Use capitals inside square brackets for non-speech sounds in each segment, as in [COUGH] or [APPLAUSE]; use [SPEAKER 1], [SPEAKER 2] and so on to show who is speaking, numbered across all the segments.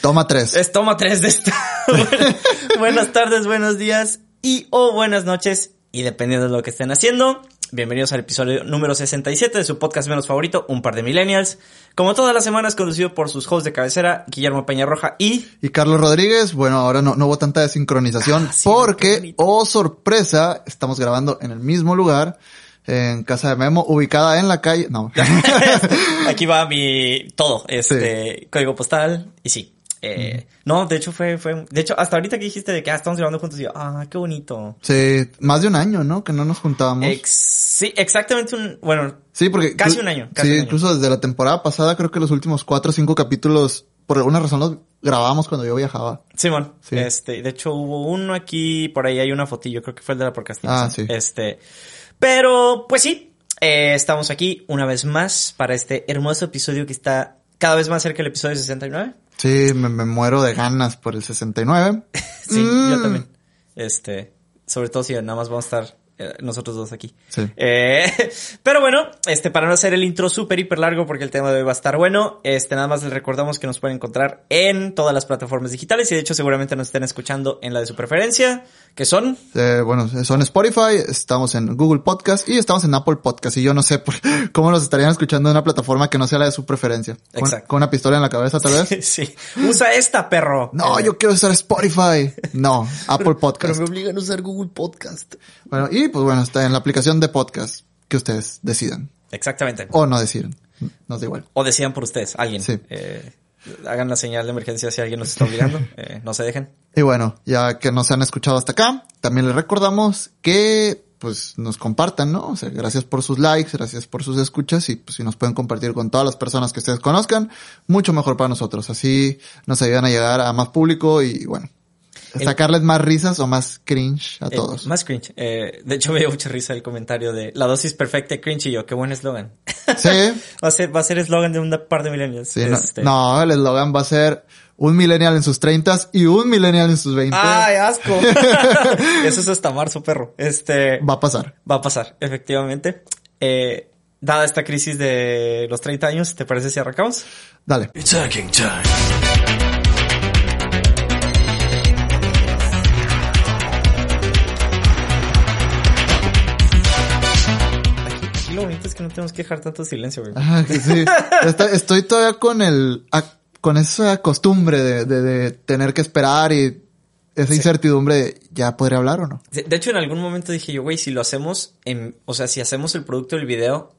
[SPEAKER 1] Toma tres.
[SPEAKER 2] Es toma tres de esta. [LAUGHS] buenas tardes, buenos días y o buenas noches. Y dependiendo de lo que estén haciendo, bienvenidos al episodio número 67 de su podcast menos favorito, Un par de millennials. Como todas las semanas, conducido por sus hosts de cabecera, Guillermo Peñarroja y...
[SPEAKER 1] Y Carlos Rodríguez, bueno, ahora no, no hubo tanta desincronización
[SPEAKER 2] Ah, sí,
[SPEAKER 1] porque, oh sorpresa, estamos grabando en el mismo lugar, en casa de Memo, ubicada en la calle, no. [LAUGHS]
[SPEAKER 2] Aquí va mi todo, este código postal y sí. Eh, No, de hecho fue, fue, de hecho hasta ahorita que dijiste de que ah, estamos grabando juntos y yo, ah, qué bonito.
[SPEAKER 1] sí, más de un año, ¿no? Que no nos juntábamos.
[SPEAKER 2] Ex- sí, exactamente un, bueno,
[SPEAKER 1] sí, porque...
[SPEAKER 2] casi un año, casi
[SPEAKER 1] sí,
[SPEAKER 2] un año.
[SPEAKER 1] incluso desde la temporada pasada, creo que los últimos cuatro o cinco capítulos, por alguna razón los grabábamos cuando yo viajaba.
[SPEAKER 2] Simón,
[SPEAKER 1] Sí.
[SPEAKER 2] este, de hecho hubo uno aquí, por ahí hay una fotillo, creo que fue el de la procrastinación.
[SPEAKER 1] Ah, sí.
[SPEAKER 2] Este, pero, pues sí, eh, estamos aquí una vez más para este hermoso episodio que está cada vez más cerca del episodio 69.
[SPEAKER 1] Sí, me, me muero de ganas por el 69. [LAUGHS]
[SPEAKER 2] Sí, yo
[SPEAKER 1] Mm.
[SPEAKER 2] también. Este, sobre todo si nada más vamos a estar eh, nosotros dos aquí.
[SPEAKER 1] Sí.
[SPEAKER 2] Eh, [LAUGHS] pero bueno, este, para no hacer el intro súper hiper largo porque el tema de hoy va a estar bueno, este, nada más les recordamos que nos pueden encontrar en todas las plataformas digitales y de hecho seguramente nos estén escuchando en la de su preferencia, que son,
[SPEAKER 1] Eh, bueno, son Spotify, estamos en Google Podcast y estamos en Apple Podcast. Y yo no sé por- [LAUGHS] cómo nos estarían escuchando en una plataforma que no sea la de su preferencia. Con,
[SPEAKER 2] Exacto.
[SPEAKER 1] con una pistola en la cabeza, tal vez. [LAUGHS]
[SPEAKER 2] sí, usa esta, perro.
[SPEAKER 1] No,
[SPEAKER 2] Eh,
[SPEAKER 1] yo quiero usar Spotify. No, Apple Podcast.
[SPEAKER 2] obligan a usar Google Podcast.
[SPEAKER 1] Bueno, y pues bueno, está en la aplicación de podcast que ustedes decidan.
[SPEAKER 2] Exactamente.
[SPEAKER 1] O no deciden. Nos da igual.
[SPEAKER 2] O decidan por ustedes, alguien.
[SPEAKER 1] Sí.
[SPEAKER 2] Eh, hagan la señal de emergencia si alguien nos está obligando. [LAUGHS] Eh, no se dejen.
[SPEAKER 1] Y bueno, ya que nos han escuchado hasta acá, también les recordamos que pues nos compartan, ¿no? O sea, gracias por sus likes, gracias por sus escuchas y pues si nos pueden compartir con todas las personas que ustedes conozcan, mucho mejor para nosotros. Así nos ayudan a llegar a más público y bueno, sacarles más risas o más cringe a
[SPEAKER 2] Eh,
[SPEAKER 1] todos.
[SPEAKER 2] más cringe. Eh, de hecho, me dio mucha risa el comentario de la dosis perfecta de cringe y yo, qué buen eslogan.
[SPEAKER 1] Sí, [LAUGHS]
[SPEAKER 2] va a ser, va a ser eslogan de un par de millennials.
[SPEAKER 1] sí, no,
[SPEAKER 2] Este-
[SPEAKER 1] no, el eslogan va a ser un millennial en sus treintas y un millennial en sus veinte.
[SPEAKER 2] ¡Ay, asco! [LAUGHS] [LAUGHS] Eso es hasta marzo, perro. Este,
[SPEAKER 1] Va a pasar.
[SPEAKER 2] va a pasar, efectivamente. Eh, dada esta crisis de los 30 años, ¿te parece si arrancamos?
[SPEAKER 1] Dale.
[SPEAKER 3] It's
[SPEAKER 2] es que no tenemos que dejar tanto silencio, güey.
[SPEAKER 1] Ah, que sí. [LAUGHS] Está- estoy todavía con el, con esa costumbre de, de, de tener que esperar y esa incertidumbre de ya podré hablar o no.
[SPEAKER 2] De, hecho, en algún momento dije yo, güey, si lo hacemos en, o sea, si hacemos el producto del video,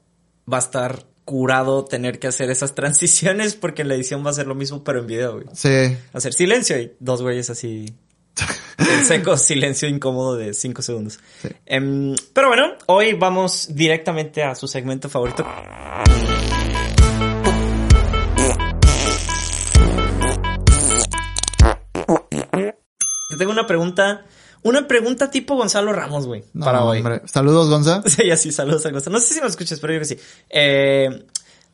[SPEAKER 2] va a estar curado tener que hacer esas [LAUGHS] transiciones porque la edición va a ser lo mismo, pero en video, güey.
[SPEAKER 1] Sí.
[SPEAKER 2] Hacer silencio y dos güeyes así [LAUGHS] seco, silencio incómodo de cinco segundos.
[SPEAKER 1] Sí.
[SPEAKER 2] Em, pero bueno, hoy vamos directamente a su segmento favorito. Te tengo una pregunta, una pregunta tipo Gonzalo Ramos, güey,
[SPEAKER 1] No,
[SPEAKER 2] para hoy.
[SPEAKER 1] hombre. Saludos, Gonza. [LAUGHS]
[SPEAKER 2] Sí, así, saludos a Gonzalo. No sé si me escuchas, pero yo creo que sí. Eh,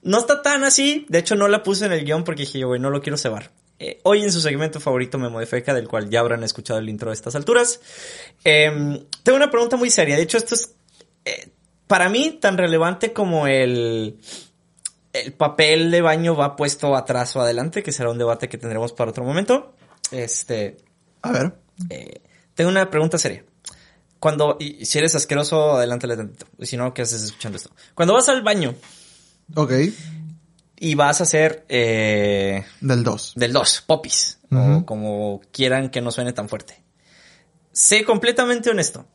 [SPEAKER 2] no está tan así. De hecho, no la puse en el guion porque dije, güey, no lo quiero cebar. Eh, hoy en su segmento favorito me modifica, del cual ya habrán escuchado el intro a estas alturas. Eh, tengo una pregunta muy seria. De hecho, esto es eh, para mí tan relevante como el, el papel de baño va puesto atrás o adelante, que será un debate que tendremos para otro momento. Este,
[SPEAKER 1] A ver.
[SPEAKER 2] eh, tengo una pregunta seria. Cuando, y si eres asqueroso, adelántale tantito. Y si no, ¿qué haces escuchando esto? Cuando vas al baño
[SPEAKER 1] Ok.
[SPEAKER 2] Y vas a hacer eh,
[SPEAKER 1] Del 2.
[SPEAKER 2] del 2, popis, o como quieran que no suene tan fuerte. Sé completamente honesto.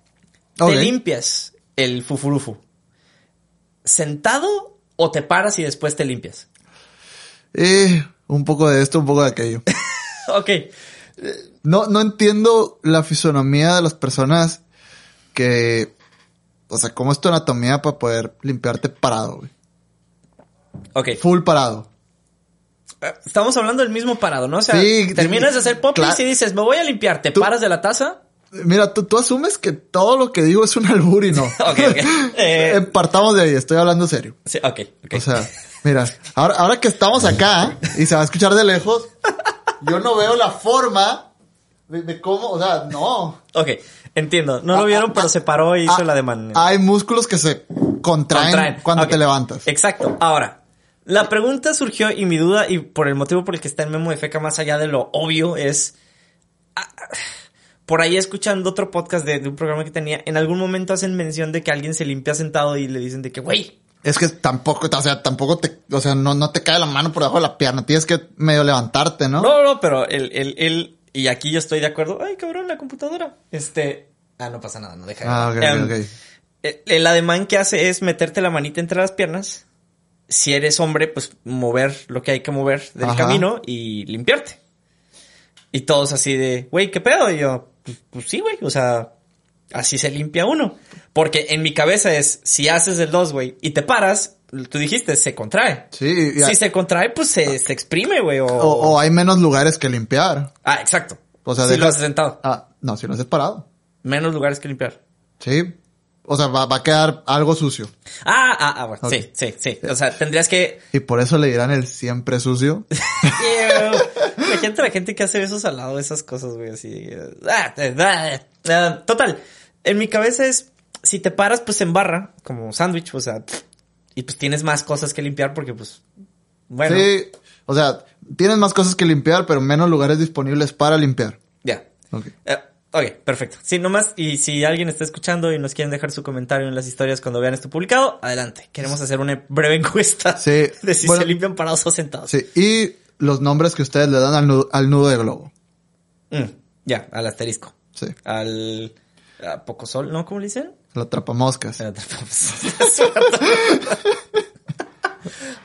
[SPEAKER 2] ¿Te limpias el fufurufu sentado o te paras y después te limpias?
[SPEAKER 1] Eh, un poco de esto, un poco de aquello. [LAUGHS]
[SPEAKER 2] ok.
[SPEAKER 1] No, no entiendo la fisonomía de las personas que, o sea, cómo es tu anatomía para poder limpiarte parado, güey.
[SPEAKER 2] Ok.
[SPEAKER 1] Full parado.
[SPEAKER 2] Estamos hablando del mismo parado, ¿no? O sea,
[SPEAKER 1] Sí,
[SPEAKER 2] terminas de hacer popis
[SPEAKER 1] claro.
[SPEAKER 2] y dices, me voy a limpiar, te
[SPEAKER 1] Tú-
[SPEAKER 2] paras de la taza.
[SPEAKER 1] Mira, tú, tú asumes que todo lo que digo es un albur y no. [LAUGHS]
[SPEAKER 2] Ok, ok. [LAUGHS] Eh,
[SPEAKER 1] Eh, partamos de ahí, estoy hablando serio.
[SPEAKER 2] sí, ok, ok.
[SPEAKER 1] O sea, mira, ahora, ahora que estamos acá y se va a escuchar de lejos, yo no veo la forma de, de cómo, o sea, no.
[SPEAKER 2] ok, entiendo. No lo
[SPEAKER 1] Ah,
[SPEAKER 2] vieron,
[SPEAKER 1] ah,
[SPEAKER 2] pero se paró y hizo
[SPEAKER 1] Ah,
[SPEAKER 2] la demanda.
[SPEAKER 1] Hay músculos que se contraen, cuando te levantas.
[SPEAKER 2] Exacto. Ahora, La pregunta surgió y mi duda, y por el motivo por el que está en Memo de Feca, más allá de lo obvio, es. ah, por ahí escuchando otro podcast de, de un programa que tenía, en algún momento hacen mención de que alguien se limpia sentado y le dicen de que, güey,
[SPEAKER 1] Es que tampoco, o sea, tampoco te, o sea, no, no te cae la mano por debajo de la pierna. Tienes que medio levantarte, ¿no?
[SPEAKER 2] No, no, pero el, el, el, y aquí yo estoy de acuerdo. Ay, cabrón, la computadora. Este, ah, no pasa nada, no deja de
[SPEAKER 1] Ah, ok,
[SPEAKER 2] Em,
[SPEAKER 1] ok.
[SPEAKER 2] El, el ademán que hace es meterte la manita entre las piernas. Si eres hombre, pues mover lo que hay que mover del
[SPEAKER 1] Ajá.
[SPEAKER 2] camino y limpiarte. Y todos así de, güey, ¿qué pedo? Y yo, pues, pues sí, güey, o sea, así se limpia uno. Porque en mi cabeza es, si haces el 2, güey, y te paras, tú dijiste, se contrae.
[SPEAKER 1] Sí,
[SPEAKER 2] Si se contrae, pues se, se exprime, güey. O,
[SPEAKER 1] o, o hay menos lugares que limpiar.
[SPEAKER 2] Ah, exacto.
[SPEAKER 1] O sea,
[SPEAKER 2] si lo haces sentado.
[SPEAKER 1] Ah, no, si lo haces parado.
[SPEAKER 2] Menos lugares que limpiar.
[SPEAKER 1] Sí. O sea, va, va a quedar algo sucio.
[SPEAKER 2] Ah, ah, ah, bueno. Sí, sí, sí. O sea, tendrías que...
[SPEAKER 1] Y por eso le dirán el siempre sucio. [LAUGHS]
[SPEAKER 2] Imagínate la gente que hace besos al lado de esas cosas, güey, así. eh, ah, eh, ah, ah. total. En mi cabeza es, si te paras, pues en barra, como sándwich, o sea, y pues tienes más cosas que limpiar porque, pues, bueno,
[SPEAKER 1] Sí. O sea, tienes más cosas que limpiar, pero menos lugares disponibles para limpiar.
[SPEAKER 2] ya.
[SPEAKER 1] Ok.
[SPEAKER 2] Eh, ok, perfecto. Sí, nomás, y si alguien está escuchando y nos quieren dejar su comentario en las historias cuando vean esto publicado, adelante. Queremos hacer una breve encuesta
[SPEAKER 1] Sí, [LAUGHS]
[SPEAKER 2] de si
[SPEAKER 1] bueno.
[SPEAKER 2] se limpian parados o sentados.
[SPEAKER 1] Sí. Y los nombres que ustedes le dan al nudo, al nudo de globo.
[SPEAKER 2] Mm, ya, al asterisco.
[SPEAKER 1] Sí.
[SPEAKER 2] Al... A poco sol, ¿no? ¿Cómo le dicen?
[SPEAKER 1] La atrapamoscas. [LAUGHS]
[SPEAKER 2] La atrapamos.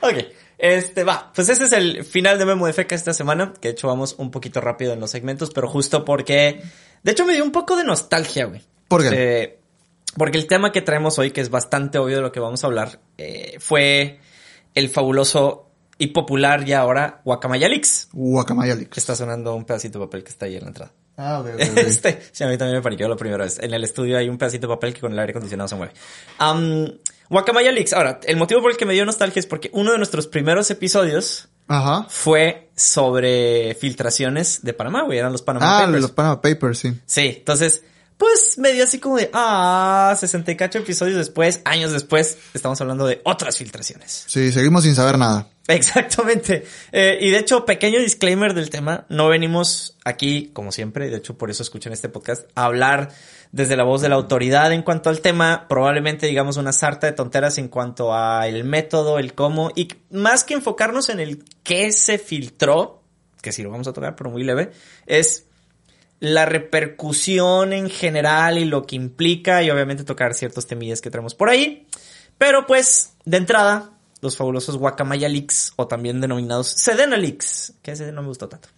[SPEAKER 2] [LAUGHS] ok, este va. Pues ese es el final de Memo de Feca esta semana. Que de hecho vamos un poquito rápido en los segmentos, pero justo porque. De hecho, me dio un poco de nostalgia, güey.
[SPEAKER 1] ¿Por qué?
[SPEAKER 2] Eh, porque el tema que traemos hoy, que es bastante obvio de lo que vamos a hablar, eh, fue el fabuloso y popular ya ahora Guacamayalix.
[SPEAKER 1] Guacamayalix.
[SPEAKER 2] Está sonando un pedacito de papel que está ahí en la entrada.
[SPEAKER 1] Ah, ok, ok, ok.
[SPEAKER 2] Este, sí, a mí también me paniqueó la primera vez. En el estudio hay un pedacito de papel que con el aire acondicionado se mueve. Um, Guacamaya Leaks. Ahora, el motivo por el que me dio nostalgia es porque uno de nuestros primeros episodios
[SPEAKER 1] Ajá.
[SPEAKER 2] fue sobre filtraciones de Panamá, güey. Eran los Panama
[SPEAKER 1] Ah,
[SPEAKER 2] Papers.
[SPEAKER 1] los Panama Papers, sí.
[SPEAKER 2] Sí, entonces, pues me dio así como de, ah, 68 episodios después, años después, estamos hablando de otras filtraciones.
[SPEAKER 1] Sí, seguimos sin saber nada.
[SPEAKER 2] Exactamente. Eh, y de hecho, pequeño disclaimer del tema, no venimos aquí, como siempre, de hecho por eso escuchan este podcast, a hablar desde la voz de la autoridad en cuanto al tema, probablemente digamos una sarta de tonteras en cuanto a el método, el cómo, y más que enfocarnos en el qué se filtró, que sí lo vamos a tocar, pero muy leve, es la repercusión en general y lo que implica y obviamente tocar ciertos temillas que tenemos por ahí. Pero pues, de entrada, los fabulosos Guacamaya Leaks o también denominados Sedena Leaks, que ese no me gustó tanto.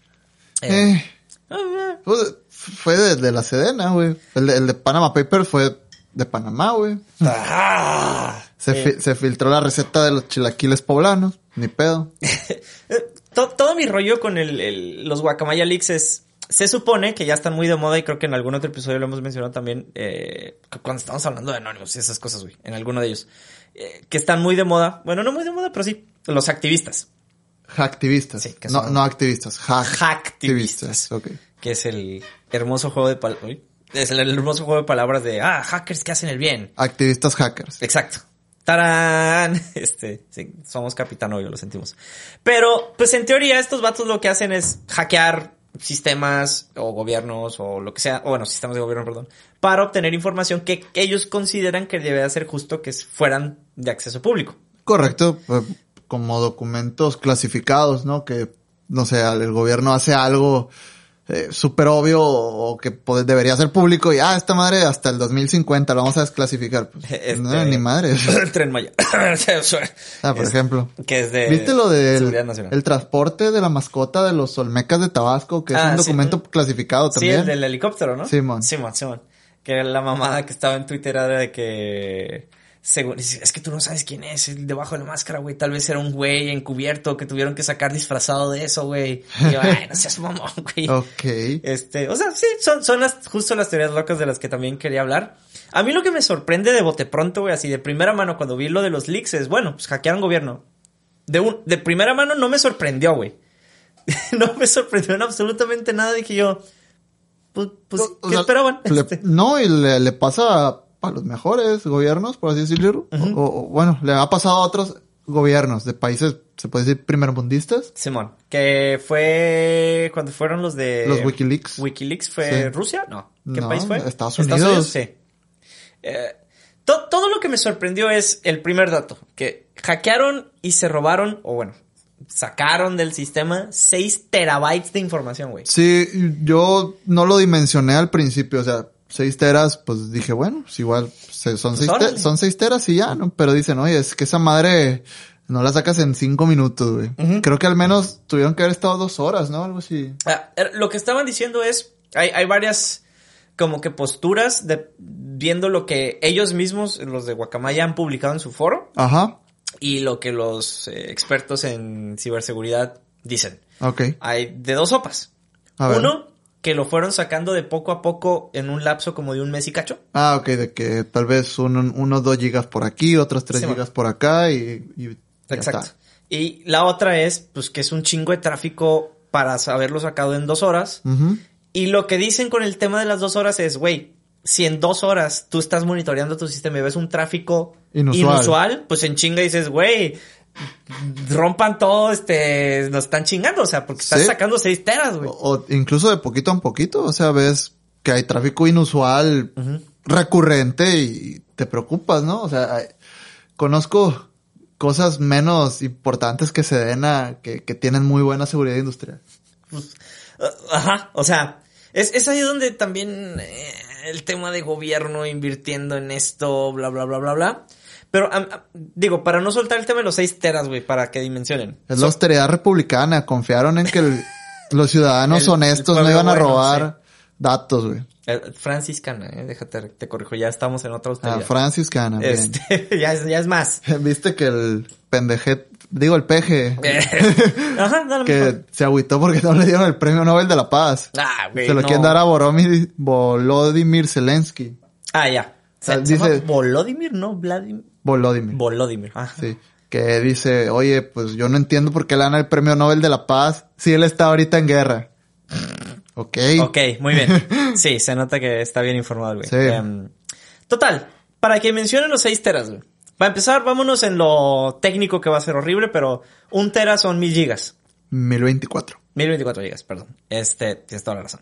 [SPEAKER 2] Eh,
[SPEAKER 1] Eh,
[SPEAKER 2] ah,
[SPEAKER 1] pues, fue de, de la Sedena, güey. El de, el de Panama Papers fue de Panamá, güey.
[SPEAKER 2] ah,
[SPEAKER 1] Se,
[SPEAKER 2] eh,
[SPEAKER 1] fi- se filtró la receta de los chilaquiles poblanos. Ni pedo. [LAUGHS]
[SPEAKER 2] eh, to- todo mi rollo con el, el- los Guacamaya Leaks es... Se supone que ya están muy de moda y creo que en algún otro episodio lo hemos mencionado también, eh, cuando estamos hablando de anónimos y esas cosas, güey, en alguno de ellos, eh, que están muy de moda, bueno, no muy de moda, pero sí, los activistas,
[SPEAKER 1] Hacktivistas.
[SPEAKER 2] Sí, que
[SPEAKER 1] no,
[SPEAKER 2] son-
[SPEAKER 1] no activistas. Hack-
[SPEAKER 2] Hacktivistas.
[SPEAKER 1] Ok.
[SPEAKER 2] que es el hermoso juego de palabras, es el hermoso juego de palabras de, ah, hackers que hacen el bien.
[SPEAKER 1] Activistas hackers.
[SPEAKER 2] Exacto. ¡Tarán! [LAUGHS] Este, sí, somos capitán obvio, lo sentimos. Pero, pues en teoría, estos vatos lo que hacen es hackear sistemas o gobiernos o lo que sea, o bueno, sistemas de gobierno, perdón, para obtener información que ellos consideran que debe ser justo que fueran de acceso público.
[SPEAKER 1] Correcto. eh, Como documentos clasificados, ¿no? Que, no sé, el gobierno hace algo eh, súper obvio o que pues, debería ser público y, ah, esta madre hasta el 2050 lo vamos a desclasificar. Pues, [LAUGHS]
[SPEAKER 2] Este-
[SPEAKER 1] No, ni madre. [LAUGHS]
[SPEAKER 2] el tren Maya. [LAUGHS]
[SPEAKER 1] Ah, por
[SPEAKER 2] Es-
[SPEAKER 1] ejemplo.
[SPEAKER 2] Que es de
[SPEAKER 1] ¿Viste lo del el transporte de la mascota de los Olmecas de Tabasco, que es
[SPEAKER 2] Ah,
[SPEAKER 1] un
[SPEAKER 2] sí.
[SPEAKER 1] documento clasificado
[SPEAKER 2] Sí,
[SPEAKER 1] también?
[SPEAKER 2] el del helicóptero, ¿no?
[SPEAKER 1] Simón.
[SPEAKER 2] Simón, Simón. Que la mamada que estaba en Twitter era de que... Según, es que tú no sabes quién es el debajo de la máscara, güey. Tal vez era un güey encubierto que tuvieron que sacar disfrazado de eso, güey. Y yo, ay, no seas mamón, [LAUGHS] güey.
[SPEAKER 1] Ok.
[SPEAKER 2] Este, o sea, sí, son, son las, justo las teorías locas de las que también quería hablar. A mí lo que me sorprende de bote pronto, güey, así de primera mano cuando vi lo de los leaks es, bueno, pues hackearon gobierno. De un, de primera mano no me sorprendió, güey. [LAUGHS] no me sorprendió en absolutamente nada. Dije yo, pues, pues
[SPEAKER 1] O
[SPEAKER 2] ¿qué
[SPEAKER 1] sea,
[SPEAKER 2] esperaban?
[SPEAKER 1] le- [LAUGHS]
[SPEAKER 2] Este,
[SPEAKER 1] no, y le, le pasa a, los mejores gobiernos, por así decirlo. o, o- bueno, le ha pasado a otros gobiernos de países, se puede decir, primermundistas.
[SPEAKER 2] Simón, que fue cuando fueron los de...
[SPEAKER 1] Los Wikileaks.
[SPEAKER 2] Wikileaks fue
[SPEAKER 1] Sí.
[SPEAKER 2] Rusia, no. ¿Qué
[SPEAKER 1] No,
[SPEAKER 2] país fue?
[SPEAKER 1] Estados Unidos.
[SPEAKER 2] Sí. Eh, to- todo lo que me sorprendió es el primer dato, que hackearon y se robaron, o bueno, sacaron del sistema 6 terabytes de información, güey.
[SPEAKER 1] Sí, yo no lo dimensioné al principio, o sea, seis teras, pues dije, bueno, pues igual se- son, seis, te-
[SPEAKER 2] órale.
[SPEAKER 1] son seis teras y ya, ¿no? Pero dicen, oye, es que esa madre no la sacas en cinco minutos, güey. Creo que al menos tuvieron que haber estado dos horas, ¿no? Algo así.
[SPEAKER 2] Ah, er, lo que estaban diciendo es, hay, hay varias como que posturas de viendo lo que ellos mismos, los de Guacamaya, han publicado en su foro
[SPEAKER 1] Ajá,
[SPEAKER 2] y lo que los eh, expertos en ciberseguridad dicen.
[SPEAKER 1] ok.
[SPEAKER 2] Hay de dos sopas.
[SPEAKER 1] A ver.
[SPEAKER 2] Que lo fueron sacando de poco a poco en un lapso como de un mes y cacho.
[SPEAKER 1] Ah, ok, de que tal vez uno, unos dos gigas por aquí, otros tres
[SPEAKER 2] Sí,
[SPEAKER 1] gigas por acá y,
[SPEAKER 2] Exacto.
[SPEAKER 1] está.
[SPEAKER 2] Y la otra es, pues, que es un chingo de tráfico para haberlo sacado en dos horas. Y lo que dicen con el tema de las dos horas es, güey, si en dos horas tú estás monitoreando tu sistema y ves un tráfico
[SPEAKER 1] Inusual.
[SPEAKER 2] inusual, pues en chinga dices, güey, rompan todo, este, nos están chingando, o sea, porque estás
[SPEAKER 1] Sí.
[SPEAKER 2] sacando seis teras, güey.
[SPEAKER 1] O, o incluso de poquito a poquito, o sea, ves que hay tráfico inusual recurrente y te preocupas, ¿no? O sea, hay- conozco cosas menos importantes que Sedena que, que tienen muy buena seguridad industrial.
[SPEAKER 2] Pues, uh, ajá, o sea, es, es ahí donde también eh, el tema de gobierno invirtiendo en esto, bla, bla, bla, bla, bla. Pero, am- digo, para no soltar el tema de los seis teras, güey, para que dimensionen.
[SPEAKER 1] Es la austeridad republicana, confiaron en que el- los ciudadanos
[SPEAKER 2] El- el
[SPEAKER 1] honestos no iban a
[SPEAKER 2] bueno,
[SPEAKER 1] robar datos, güey.
[SPEAKER 2] Eh, franciscana, eh, déjate, te corrijo, ya estamos en otra
[SPEAKER 1] Ah,
[SPEAKER 2] austeridad.
[SPEAKER 1] franciscana, bien.
[SPEAKER 2] este, [LAUGHS] ya es, ya es más. [LAUGHS]
[SPEAKER 1] Viste que el pendejet, digo el peje,
[SPEAKER 2] Eh, [LAUGHS] Ajá, dale
[SPEAKER 1] que
[SPEAKER 2] mejor.
[SPEAKER 1] se agüitó porque no le dieron el premio Nobel de la Paz.
[SPEAKER 2] Ah, güey.
[SPEAKER 1] Se lo
[SPEAKER 2] no.
[SPEAKER 1] quieren dar a Boromir, Volodymyr Zelensky.
[SPEAKER 2] Ah, ya. Se,
[SPEAKER 1] sea,
[SPEAKER 2] se
[SPEAKER 1] dice-
[SPEAKER 2] Volodymyr, ¿no? Vladimir.
[SPEAKER 1] Volodymyr.
[SPEAKER 2] Volodymyr. Ajá.
[SPEAKER 1] sí. Que dice, oye, pues yo no entiendo por qué le dan el premio Nobel de la Paz si él está ahorita en guerra. Ok.
[SPEAKER 2] Ok, muy bien. [LAUGHS] Sí, se nota que está bien informado, güey.
[SPEAKER 1] Sí.
[SPEAKER 2] Em, total, para que mencionen los 6 teras, güey. Para empezar, vámonos en lo técnico que va a ser horrible, pero un tera son 1000 gigas.
[SPEAKER 1] 1024.
[SPEAKER 2] 1024 gigas, perdón. Este, tienes toda la razón.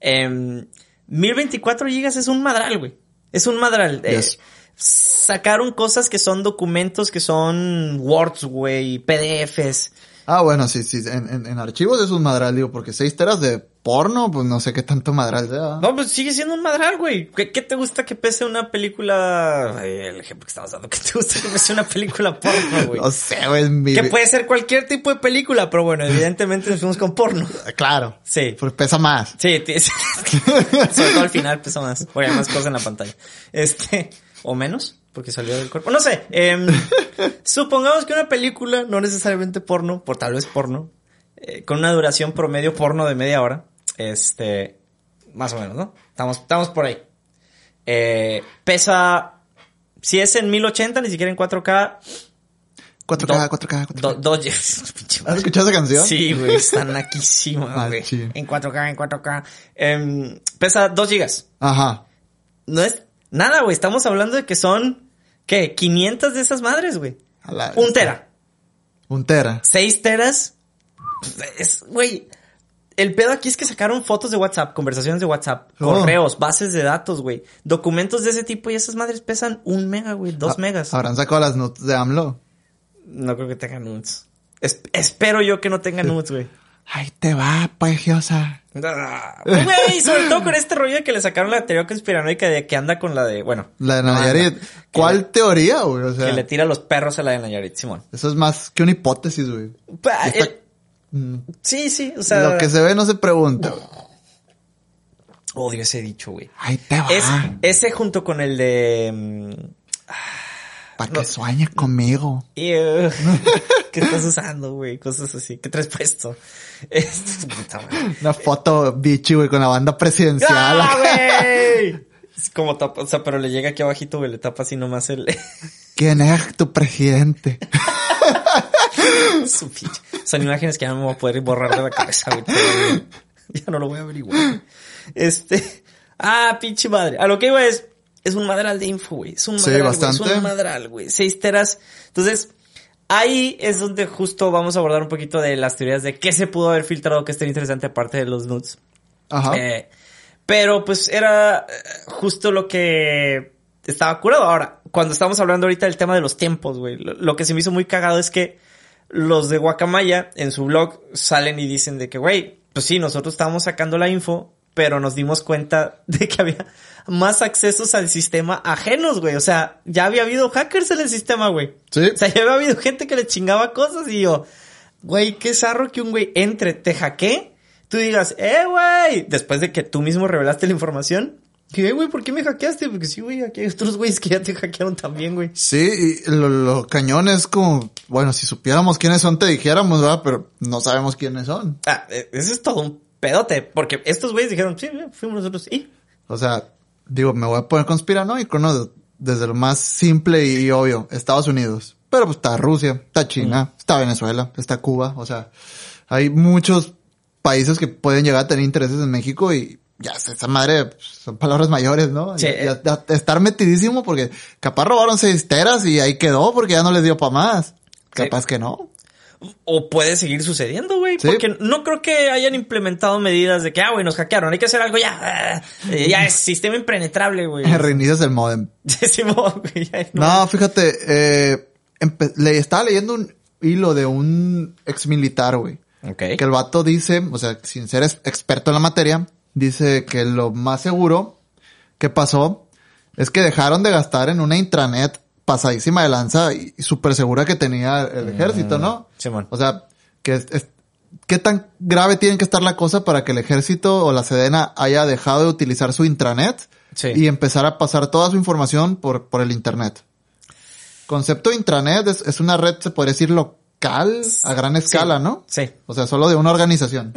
[SPEAKER 2] Em, 1024 gigas es un madral, güey. Es un madral. Eh. Sacaron cosas que son documentos, que son Words, güey, PDFs.
[SPEAKER 1] Ah, bueno, sí, sí. En, en, en archivos es un madral, digo, porque 6 teras de porno, pues no sé qué tanto madral sea.
[SPEAKER 2] No, pues sigue siendo un madral, güey. ¿Qué, qué te gusta que pese una película? Ay, el ejemplo que estabas dando. ¿Qué te gusta que pese una película porno, güey?
[SPEAKER 1] No sé, güey. mi-
[SPEAKER 2] Que puede ser cualquier tipo de película, pero bueno, [LAUGHS] evidentemente nos fuimos con porno.
[SPEAKER 1] Claro.
[SPEAKER 2] Sí.
[SPEAKER 1] Porque pesa más.
[SPEAKER 2] Sí, [LAUGHS] sobre todo al final pesa más. O hay más cosas en la pantalla. Este, o menos, porque salió del cuerpo. No sé. em, [LAUGHS] supongamos que una película, no necesariamente porno, por tal vez porno, eh, con una duración promedio porno de media hora, este, más o menos, ¿no? Estamos, estamos por ahí. Eh, pesa, si es en 1080, ni siquiera en 4K,
[SPEAKER 1] 4K,
[SPEAKER 2] Do-
[SPEAKER 1] 4K, 4K.
[SPEAKER 2] do- pinche
[SPEAKER 1] ¿Has escuchado esa canción?
[SPEAKER 2] Sí, güey, está naquísima, güey.
[SPEAKER 1] Machín.
[SPEAKER 2] En 4K, en 4K. Em, pesa 2 gigas.
[SPEAKER 1] Ajá.
[SPEAKER 2] No es nada, güey. Estamos hablando de que son, ¿qué? 500 de esas madres, güey. Un tera.
[SPEAKER 1] Un tera.
[SPEAKER 2] 6 teras. Es, güey. El pedo aquí es que sacaron fotos de WhatsApp, conversaciones de WhatsApp,
[SPEAKER 1] Oh.
[SPEAKER 2] correos, bases de datos, güey. Documentos de ese tipo y esas madres pesan un mega, güey. Dos
[SPEAKER 1] Ah,
[SPEAKER 2] megas.
[SPEAKER 1] Habrán sacado las notas de AMLO.
[SPEAKER 2] No creo que tengan nudes. Es- espero yo que no tengan nudes, güey.
[SPEAKER 1] Ahí te va, preciosa.
[SPEAKER 2] Güey, sobre todo con este rollo de que le sacaron la teoría conspiranoica de que anda con la de, bueno.
[SPEAKER 1] La de Nayarit.
[SPEAKER 2] anda,
[SPEAKER 1] ¿Cuál teoría, güey? O
[SPEAKER 2] Que,
[SPEAKER 1] sea,
[SPEAKER 2] le, que le tira los perros a la de Nayarit, Simón.
[SPEAKER 1] eso es más que una hipótesis, güey.
[SPEAKER 2] Eh,
[SPEAKER 1] Mm.
[SPEAKER 2] sí, sí, o sea.
[SPEAKER 1] Lo que se ve no se pregunta. güey.
[SPEAKER 2] Odio ese dicho, güey.
[SPEAKER 1] Ahí te va.
[SPEAKER 2] Es, ese junto con el de. mm,
[SPEAKER 1] Para que sueñes conmigo.
[SPEAKER 2] ew, [LAUGHS] ¿Qué estás usando, güey? Cosas así. ¿Qué traes puesto? Es- [LAUGHS] puta madre.
[SPEAKER 1] Una foto bichi, güey, con la banda presidencial.
[SPEAKER 2] ¡Ah, güey! [LAUGHS] Es como tapa, o sea, pero le llega aquí abajito, güey, le tapa así nomás el...
[SPEAKER 1] ¿Quién es tu presidente?
[SPEAKER 2] Su. Son imágenes que ya no me voy a poder borrar de la cabeza, güey. pero Ya no lo voy a averiguar. Este. Ah, pinche madre. A lo que iba es. Es un madral de info, güey. Es un
[SPEAKER 1] Sí,
[SPEAKER 2] madral, güey. Es
[SPEAKER 1] bastante.
[SPEAKER 2] un madral, güey. Seis teras. Entonces, ahí es donde justo vamos a abordar un poquito de las teorías de qué se pudo haber filtrado que esté interesante aparte de los nudes.
[SPEAKER 1] Ajá.
[SPEAKER 2] Eh, pero pues era eh, justo lo que estaba curado. Ahora, cuando estamos hablando ahorita del tema de los tiempos, güey, lo, lo que se me hizo muy cagado es que los de Guacamaya en su blog salen y dicen de que, güey, pues sí, nosotros estábamos sacando la info, pero nos dimos cuenta [LAUGHS] de que había más accesos al sistema ajenos, güey. O sea, ya había habido hackers en el sistema, güey.
[SPEAKER 1] Sí.
[SPEAKER 2] O sea, ya había habido gente que le chingaba cosas y yo, güey, qué zarro que un güey entre, te hackee, tú digas, eh, güey, después de que tú mismo revelaste la información, que, eh, güey, ¿por qué me hackeaste? Porque sí, güey, aquí hay otros güeyes que ya te [LAUGHS] hackearon también, güey.
[SPEAKER 1] Sí, y lo, lo cañón es como, bueno, si supiéramos quiénes son, te dijéramos, ¿verdad? Pero no sabemos quiénes son.
[SPEAKER 2] Ah, eh, ese es todo un pedote, porque estos güeyes dijeron, sí, fuimos nosotros, y...
[SPEAKER 1] O sea, digo, me voy a poner conspiranoico, ¿no? Desde lo más simple y obvio, Estados Unidos. Pero pues está Rusia, está China, está Venezuela, está Cuba. O sea, hay muchos países que pueden llegar a tener intereses en México y ya, esa madre pues, son palabras mayores, ¿no?
[SPEAKER 2] Sí,
[SPEAKER 1] Ya- ya- ya estar metidísimo porque capaz robaron seis teras y ahí quedó porque ya no les dio para más. Capaz que no.
[SPEAKER 2] O puede seguir sucediendo, güey.
[SPEAKER 1] Sí.
[SPEAKER 2] Porque no creo que hayan implementado medidas de que, ah, güey, nos hackearon, hay que hacer algo ya. [LAUGHS] eh, ya es sistema impenetrable, güey. [LAUGHS]
[SPEAKER 1] Reinicias el modem. [LAUGHS]
[SPEAKER 2] Sí, güey,
[SPEAKER 1] No, fíjate, eh, le estaba leyendo un hilo de un ex militar, güey.
[SPEAKER 2] Ok.
[SPEAKER 1] Que el vato dice, o sea, sin ser experto en la materia, dice que lo más seguro que pasó es que dejaron de gastar en una intranet pasadísima de lanza y, súper segura que tenía el ejército, ¿no?
[SPEAKER 2] Simón.
[SPEAKER 1] O sea, que es, es- ¿qué tan grave tiene que estar la cosa para que el ejército o la Sedena haya dejado de utilizar su intranet
[SPEAKER 2] Sí.
[SPEAKER 1] y empezar a pasar toda su información por, por el internet? Concepto de intranet es, es una red, se podría decir, local a gran escala, ¿no?
[SPEAKER 2] Sí.
[SPEAKER 1] O sea, solo de una organización.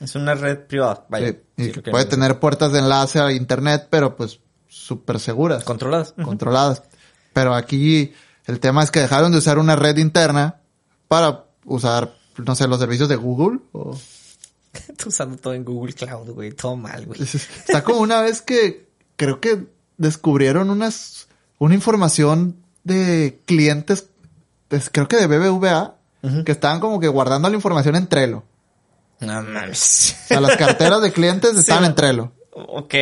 [SPEAKER 2] Es una red privada, vaya.
[SPEAKER 1] Sí, y
[SPEAKER 2] Sí,
[SPEAKER 1] que puede tener puertas de enlace a internet, pero pues súper seguras,
[SPEAKER 2] Controladas.
[SPEAKER 1] Controladas. Pero aquí el tema es que dejaron de usar una red interna para usar, no sé, los servicios de Google. o- [LAUGHS]
[SPEAKER 2] usando todo en Google Cloud, güey. Todo mal, güey.
[SPEAKER 1] Está como una vez que creo que descubrieron unas, una información de clientes, pues, creo que de BBVA, que estaban como que guardando la información en Trello.
[SPEAKER 2] No mames.
[SPEAKER 1] O sea, las carteras de clientes [LAUGHS] estaban
[SPEAKER 2] Sí.
[SPEAKER 1] en Trello.
[SPEAKER 2] Ok,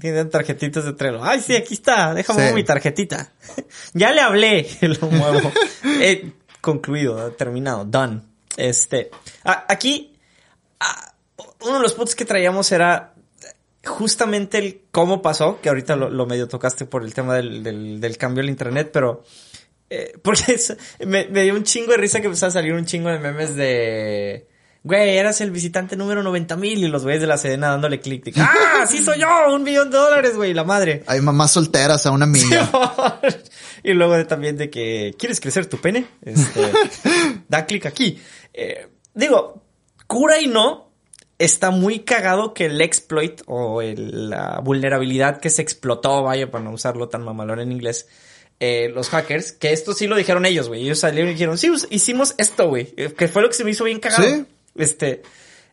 [SPEAKER 2] tienen tarjetitas de Trello. Ay, sí, aquí está. Déjame
[SPEAKER 1] Sí.
[SPEAKER 2] mi tarjetita. [LAUGHS] ya le hablé. [LAUGHS] Lo muevo. [LAUGHS] Eh, concluido, terminado, done. Este, a- aquí, a- uno de los puntos que traíamos era justamente el cómo pasó, que ahorita lo, lo medio tocaste por el tema del, del, del cambio al internet, pero eh, porque es- me, me dio un chingo de risa que empezaba a salir un chingo de memes de... Güey, eras el visitante número 90 mil y los güeyes de la Sedena dándole clic. ¡Ah, sí soy yo! ¡Un millón de dólares, güey! La madre.
[SPEAKER 1] Hay mamás solteras a una milla. [LAUGHS] [LAUGHS]
[SPEAKER 2] y luego también de que, ¿quieres crecer tu pene? Este, [LAUGHS] da clic aquí. Eh, digo, cura y no, está muy cagado que el exploit o el- la vulnerabilidad que se explotó, vaya, para no usarlo tan mamalón en inglés, eh, los hackers, que esto sí lo dijeron ellos, güey. Ellos salieron y dijeron, sí, hicimos esto, güey. eh, Que fue lo que se me hizo bien cagado.
[SPEAKER 1] Sí.
[SPEAKER 2] Este,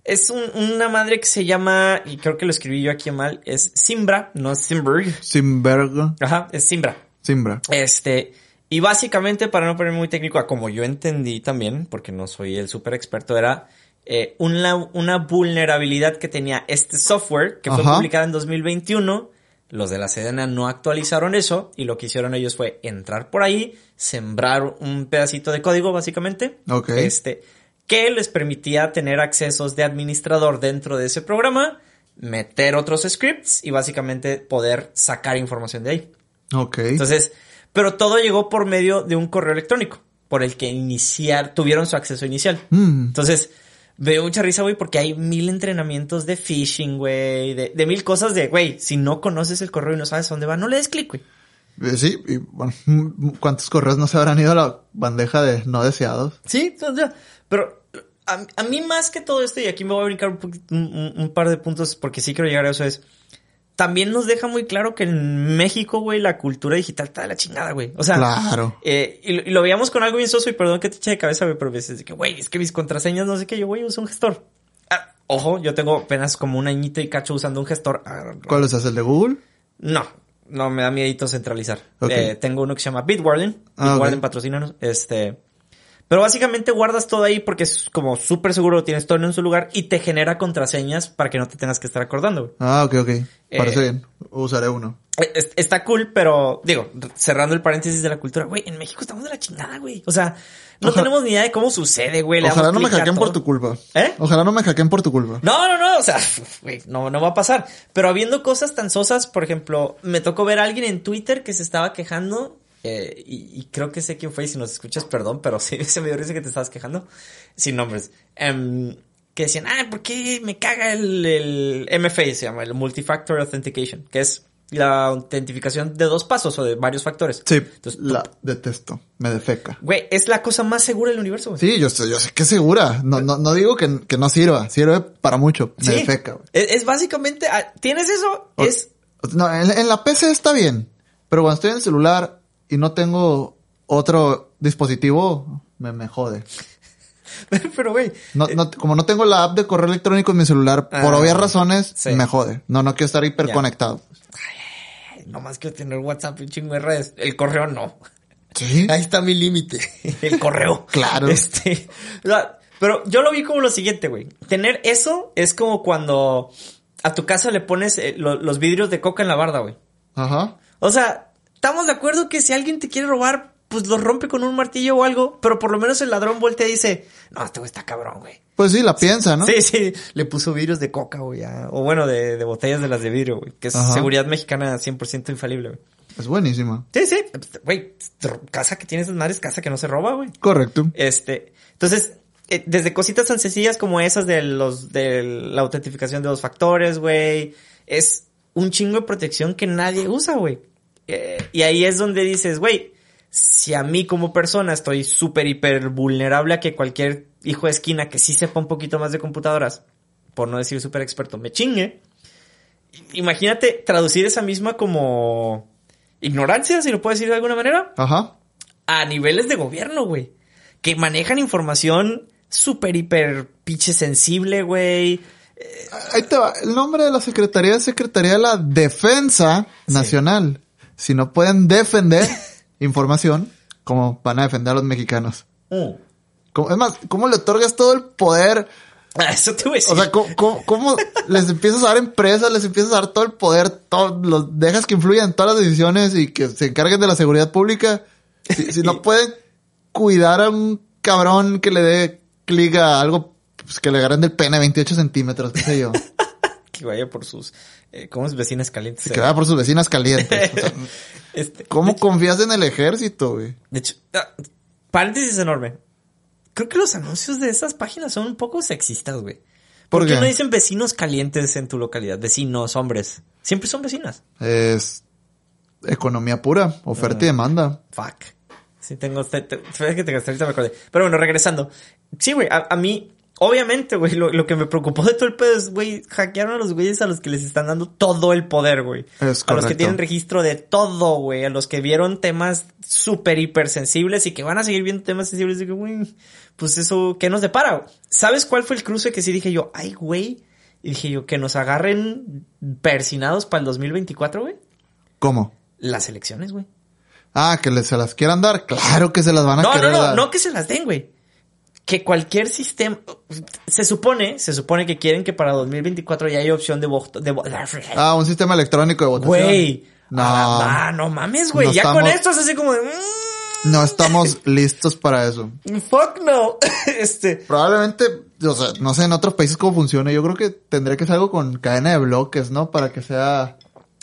[SPEAKER 2] es un- una madre que se llama, y creo que lo escribí yo aquí mal, es Simbra, no Simberg.
[SPEAKER 1] Simbergo.
[SPEAKER 2] Ajá, es Simbra.
[SPEAKER 1] Simbra.
[SPEAKER 2] Este, y básicamente, para no ponerme muy técnico, a como yo entendí también, porque no soy el super experto, era eh, una, una vulnerabilidad que tenía este software que fue
[SPEAKER 1] Ajá.
[SPEAKER 2] publicada en 2021. Los de la Sedena no actualizaron eso y lo que hicieron ellos fue entrar por ahí, sembrar un pedacito de código básicamente.
[SPEAKER 1] Ok.
[SPEAKER 2] Este, que les permitía tener accesos de administrador dentro de ese programa, meter otros scripts y básicamente poder sacar información de ahí.
[SPEAKER 1] Ok.
[SPEAKER 2] Entonces, pero todo llegó por medio de un correo electrónico, por el que iniciar, tuvieron su acceso inicial.
[SPEAKER 1] Mm.
[SPEAKER 2] Entonces, veo mucha risa, güey, porque hay mil entrenamientos de phishing, güey, de, de mil cosas de, güey, si no conoces el correo y no sabes dónde va, no le des clic, güey.
[SPEAKER 1] Eh, Sí, y bueno, ¿cuántos correos no se habrán ido a la bandeja de no deseados?
[SPEAKER 2] Sí, o sea, pero a, a mí más que todo esto, y aquí me voy a brincar un, par de puntos porque sí quiero llegar a eso, es... También nos deja muy claro que en México, güey, la cultura digital está de la chingada, güey. O sea,
[SPEAKER 1] Claro.
[SPEAKER 2] Eh, y, lo, y lo veíamos con algo bien soso y perdón que te eche de cabeza, güey, pero a veces de que, güey, es que mis contraseñas no sé qué, yo, güey, uso un gestor. Ah, ojo, yo tengo apenas como un añito y cacho usando un gestor. Ah,
[SPEAKER 1] ¿Cuál es el de Google?
[SPEAKER 2] No, no, me da miedito centralizar. Eh, tengo uno que se llama Bitwarden.
[SPEAKER 1] Ah,
[SPEAKER 2] Bitwarden
[SPEAKER 1] ok.
[SPEAKER 2] patrocínanos. Este, Pero básicamente guardas todo ahí porque es como súper seguro, tienes todo en solo lugar y te genera contraseñas para que no te tengas que estar acordando, güey.
[SPEAKER 1] Ah, ok, ok. Parece
[SPEAKER 2] Eh,
[SPEAKER 1] bien. Usaré uno.
[SPEAKER 2] Eh, es- Está cool, pero digo, cerrando el paréntesis de la cultura, güey, en México estamos de la chingada, güey. O sea, no
[SPEAKER 1] Ojalá-
[SPEAKER 2] tenemos ni idea de cómo sucede, güey. le
[SPEAKER 1] Ojalá no me hackeen por tu culpa.
[SPEAKER 2] ¿Eh?
[SPEAKER 1] Ojalá no me hackeen por tu culpa.
[SPEAKER 2] No, no, no, o sea, [LAUGHS] güey, no, no va a pasar. Pero habiendo cosas tan sosas, por ejemplo, me tocó ver a alguien en Twitter que se estaba quejando, eh, y, y creo que sé quién fue, y si nos escuchas, perdón, pero [LAUGHS] sí, se me dio risa que te estabas quejando, sin nombres. Em, que decían, ah, ¿por qué me caga el, el MFA? Se llama, el Multifactor Authentication, que es la autentificación de dos pasos o de varios factores.
[SPEAKER 1] Sí,
[SPEAKER 2] Entonces,
[SPEAKER 1] la detesto. Me defeca.
[SPEAKER 2] güey, es la cosa más segura del universo, güey.
[SPEAKER 1] Sí, yo yo sé que es segura. No, no, no digo que, que no sirva. Sirve para mucho. Me
[SPEAKER 2] Sí.
[SPEAKER 1] defeca, güey.
[SPEAKER 2] Es, es básicamente, ah, tienes eso,
[SPEAKER 1] O-
[SPEAKER 2] es
[SPEAKER 1] No, en, en la PC está bien. Pero cuando estoy en el celular y no tengo otro dispositivo, me, me jode. [LAUGHS]
[SPEAKER 2] Pero, güey.
[SPEAKER 1] No, no, como no tengo la app de correo electrónico en mi celular, por
[SPEAKER 2] Ah,
[SPEAKER 1] obvias razones,
[SPEAKER 2] sí.
[SPEAKER 1] me jode. No, no quiero estar hiperconectado.
[SPEAKER 2] Nomás quiero tener WhatsApp y un chingo de redes. El correo no.
[SPEAKER 1] Sí.
[SPEAKER 2] Ahí está mi límite. [LAUGHS] El correo.
[SPEAKER 1] Claro.
[SPEAKER 2] Este. Pero yo lo vi como lo siguiente, güey. Tener eso es como cuando a tu casa le pones eh, lo- los vidrios de coca en la barda, güey.
[SPEAKER 1] Ajá.
[SPEAKER 2] O sea, estamos de acuerdo que si alguien te quiere robar, pues los rompe con un martillo o algo, pero por lo menos el ladrón voltea y dice, no, este güey está cabrón, güey.
[SPEAKER 1] Pues sí, la piensa, ¿no?
[SPEAKER 2] Sí, sí, le puso vidrios de coca, güey, a- o bueno, de, de botellas de las de vidrio, güey, que es
[SPEAKER 1] Ajá.
[SPEAKER 2] seguridad mexicana 100% infalible, güey.
[SPEAKER 1] Es buenísima.
[SPEAKER 2] Sí, sí, güey, casa que tienes madres, casa que no se roba, güey.
[SPEAKER 1] Correcto.
[SPEAKER 2] Este, entonces, eh, desde cositas tan sencillas como esas de los, de la autentificación de dos factores, güey, es un chingo de protección que nadie usa, güey. Eh, y ahí es donde dices, güey, si a mí como persona estoy súper, hiper vulnerable a que cualquier hijo de esquina que sí sepa un poquito más de computadoras, por no decir súper experto, me chingue. Imagínate traducir esa misma como ignorancia, si lo puedo decir de alguna manera,
[SPEAKER 1] Ajá.
[SPEAKER 2] a niveles de gobierno, güey. Que manejan información súper, hiper, pinche sensible, güey.
[SPEAKER 1] Ahí te va. El nombre de la Secretaría es Secretaría de la Defensa Nacional. Si no pueden defender [LAUGHS] información, ¿cómo van a defender a los mexicanos?
[SPEAKER 2] Mm.
[SPEAKER 1] ¿Cómo- es más, ¿cómo le otorgas todo el poder?
[SPEAKER 2] Ah, Eso te voy a decir.
[SPEAKER 1] O sea, ¿cómo, cómo- cómo les empiezas a dar empresas, les empiezas a dar todo el poder, todo, los dejas que influyan en todas las decisiones y que se encarguen de la seguridad pública? Si, si no [LAUGHS] pueden cuidar a un cabrón que le dé clic a algo pues, que le agarren del pene 28 centímetros, qué sé yo.
[SPEAKER 2] Que vaya por sus, eh, ¿cómo es? Vecinas calientes.
[SPEAKER 1] Que vaya por sus vecinas calientes. O [LAUGHS] sea,
[SPEAKER 2] Este,
[SPEAKER 1] ¿Cómo confías en el ejército, güey?
[SPEAKER 2] De hecho, ah, paréntesis enorme. Creo que los anuncios de esas páginas son un poco sexistas, güey. ¿Por,
[SPEAKER 1] ¿Por
[SPEAKER 2] qué
[SPEAKER 1] qué?
[SPEAKER 2] no dicen vecinos calientes en tu localidad? Vecinos, hombres. Siempre son vecinas.
[SPEAKER 1] Es economía pura, oferta y demanda.
[SPEAKER 2] Fuck. Sí, tengo. Te, te- fíjate que hasta ahorita me acordé. Pero bueno, regresando. Sí, güey, a, a mí. Obviamente, güey, lo, lo que me preocupó de todo el pedo es, güey, hackearon a los güeyes a los que les están dando todo el poder, güey.
[SPEAKER 1] Es
[SPEAKER 2] A los que tienen registro de todo, güey. A los que vieron temas súper hipersensibles y que van a seguir viendo temas sensibles. Y que, güey, pues eso, ¿qué nos depara? ¿Sabes cuál fue el cruce que sí dije yo? Ay, güey. Y dije yo, que nos agarren persinados para el 2024, güey.
[SPEAKER 1] ¿Cómo?
[SPEAKER 2] Las elecciones, güey.
[SPEAKER 1] Ah, que les, se las quieran dar. Claro que se las van a
[SPEAKER 2] No, no, no,
[SPEAKER 1] dar.
[SPEAKER 2] no que se las den, güey. Que cualquier sistema, se supone, se supone que quieren que para 2024 ya haya opción de voto, de vo-
[SPEAKER 1] Ah, un sistema electrónico de votación.
[SPEAKER 2] Güey.
[SPEAKER 1] No.
[SPEAKER 2] Ah, no mames, güey.
[SPEAKER 1] No
[SPEAKER 2] ya con esto es así como de, mm,
[SPEAKER 1] No estamos listos para eso.
[SPEAKER 2] fuck no. [LAUGHS] este,
[SPEAKER 1] Probablemente, o sea, no sé en otros países cómo funciona. Yo creo que tendría que ser algo con cadena de bloques, ¿no? Para que sea,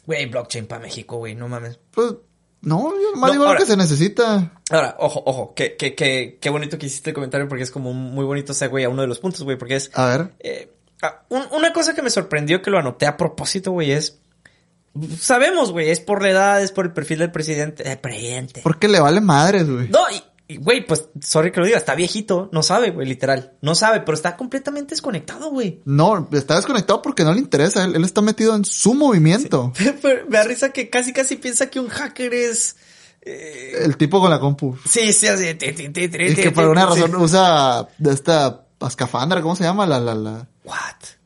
[SPEAKER 2] güey, blockchain para México, güey, no mames.
[SPEAKER 1] pues, no, yo más
[SPEAKER 2] No,
[SPEAKER 1] digo lo que se necesita.
[SPEAKER 2] Ahora, ojo, ojo, que, que, que, qué bonito que hiciste el comentario porque es como un muy bonito segue a uno de los puntos, güey, porque es,
[SPEAKER 1] A ver.
[SPEAKER 2] Eh, ah, un- una cosa que me sorprendió que lo anoté a propósito, güey, es. Sabemos, güey, es por la edad, es por el perfil del presidente. El presidente.
[SPEAKER 1] Porque le vale madres, güey.
[SPEAKER 2] No, y, güey, pues, sorry que lo diga, está viejito, no sabe, güey, literal. No sabe, pero está completamente desconectado, güey.
[SPEAKER 1] No, está desconectado porque no le interesa. Él, él está metido en su movimiento. [LAUGHS]
[SPEAKER 2] Pero me da risa que casi, casi piensa que un hacker es. eh,
[SPEAKER 1] El tipo con la compu.
[SPEAKER 2] sí, sí, así.
[SPEAKER 1] Y que por una razón usa esta escafandra, ¿cómo se llama? La, la, la,
[SPEAKER 2] What?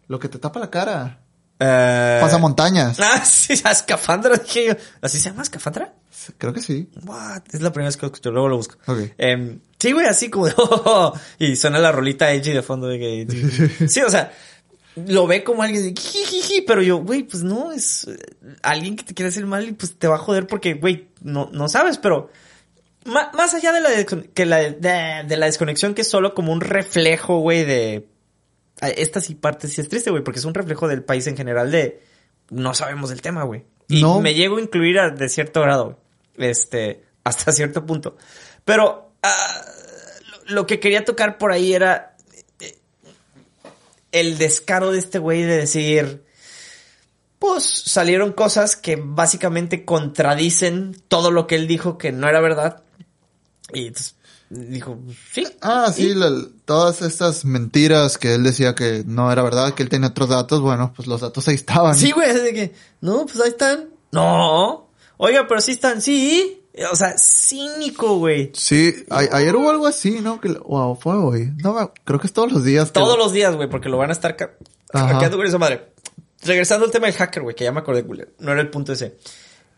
[SPEAKER 1] lo que te tapa la cara.
[SPEAKER 2] Eh,
[SPEAKER 1] Pasamontañas.
[SPEAKER 2] Ah, [LAUGHS] sí, escafandra, dije yo. ¿Así se llama escafandra?
[SPEAKER 1] Creo que sí.
[SPEAKER 2] What? Es la primera vez que lo escucho, luego lo busco.
[SPEAKER 1] Ok.
[SPEAKER 2] Em, sí, güey, así como de, [LAUGHS] "Oh", y suena la rolita edgy de fondo de que... [LAUGHS] Sí, o sea, lo ve como alguien de jijiji, pero yo, güey, pues no, es eh, alguien que te quiere hacer mal y pues te va a joder porque, güey, no, no sabes, pero más allá de la, que la de, de la desconexión que es solo como un reflejo, güey, de... Esta sí parte sí es triste, güey, porque es un reflejo del país en general de... No sabemos del tema, güey. Y
[SPEAKER 1] No.
[SPEAKER 2] me llego a incluir a- de cierto grado, este, hasta cierto punto. Pero ah, lo, lo que quería tocar por ahí era eh, el descaro de este güey de decir, pues salieron cosas que básicamente contradicen todo lo que él dijo que no era verdad. Y entonces, dijo, sí.
[SPEAKER 1] Ah, sí, la- todas estas mentiras que él decía que no era verdad, que él tenía otros datos, bueno, pues los datos ahí estaban.
[SPEAKER 2] Sí, güey, de que, no, pues ahí están. No. Oiga, pero sí están, sí. O sea, cínico, güey.
[SPEAKER 1] Sí, a- ayer hubo algo así, ¿no? Que, wow, fue hoy. No, creo que es todos los días. que-
[SPEAKER 2] Todos los días, güey, porque lo van a estar hackeando con esa madre. Regresando al tema del hacker, güey, que ya me acordé, güey. No era el punto ese.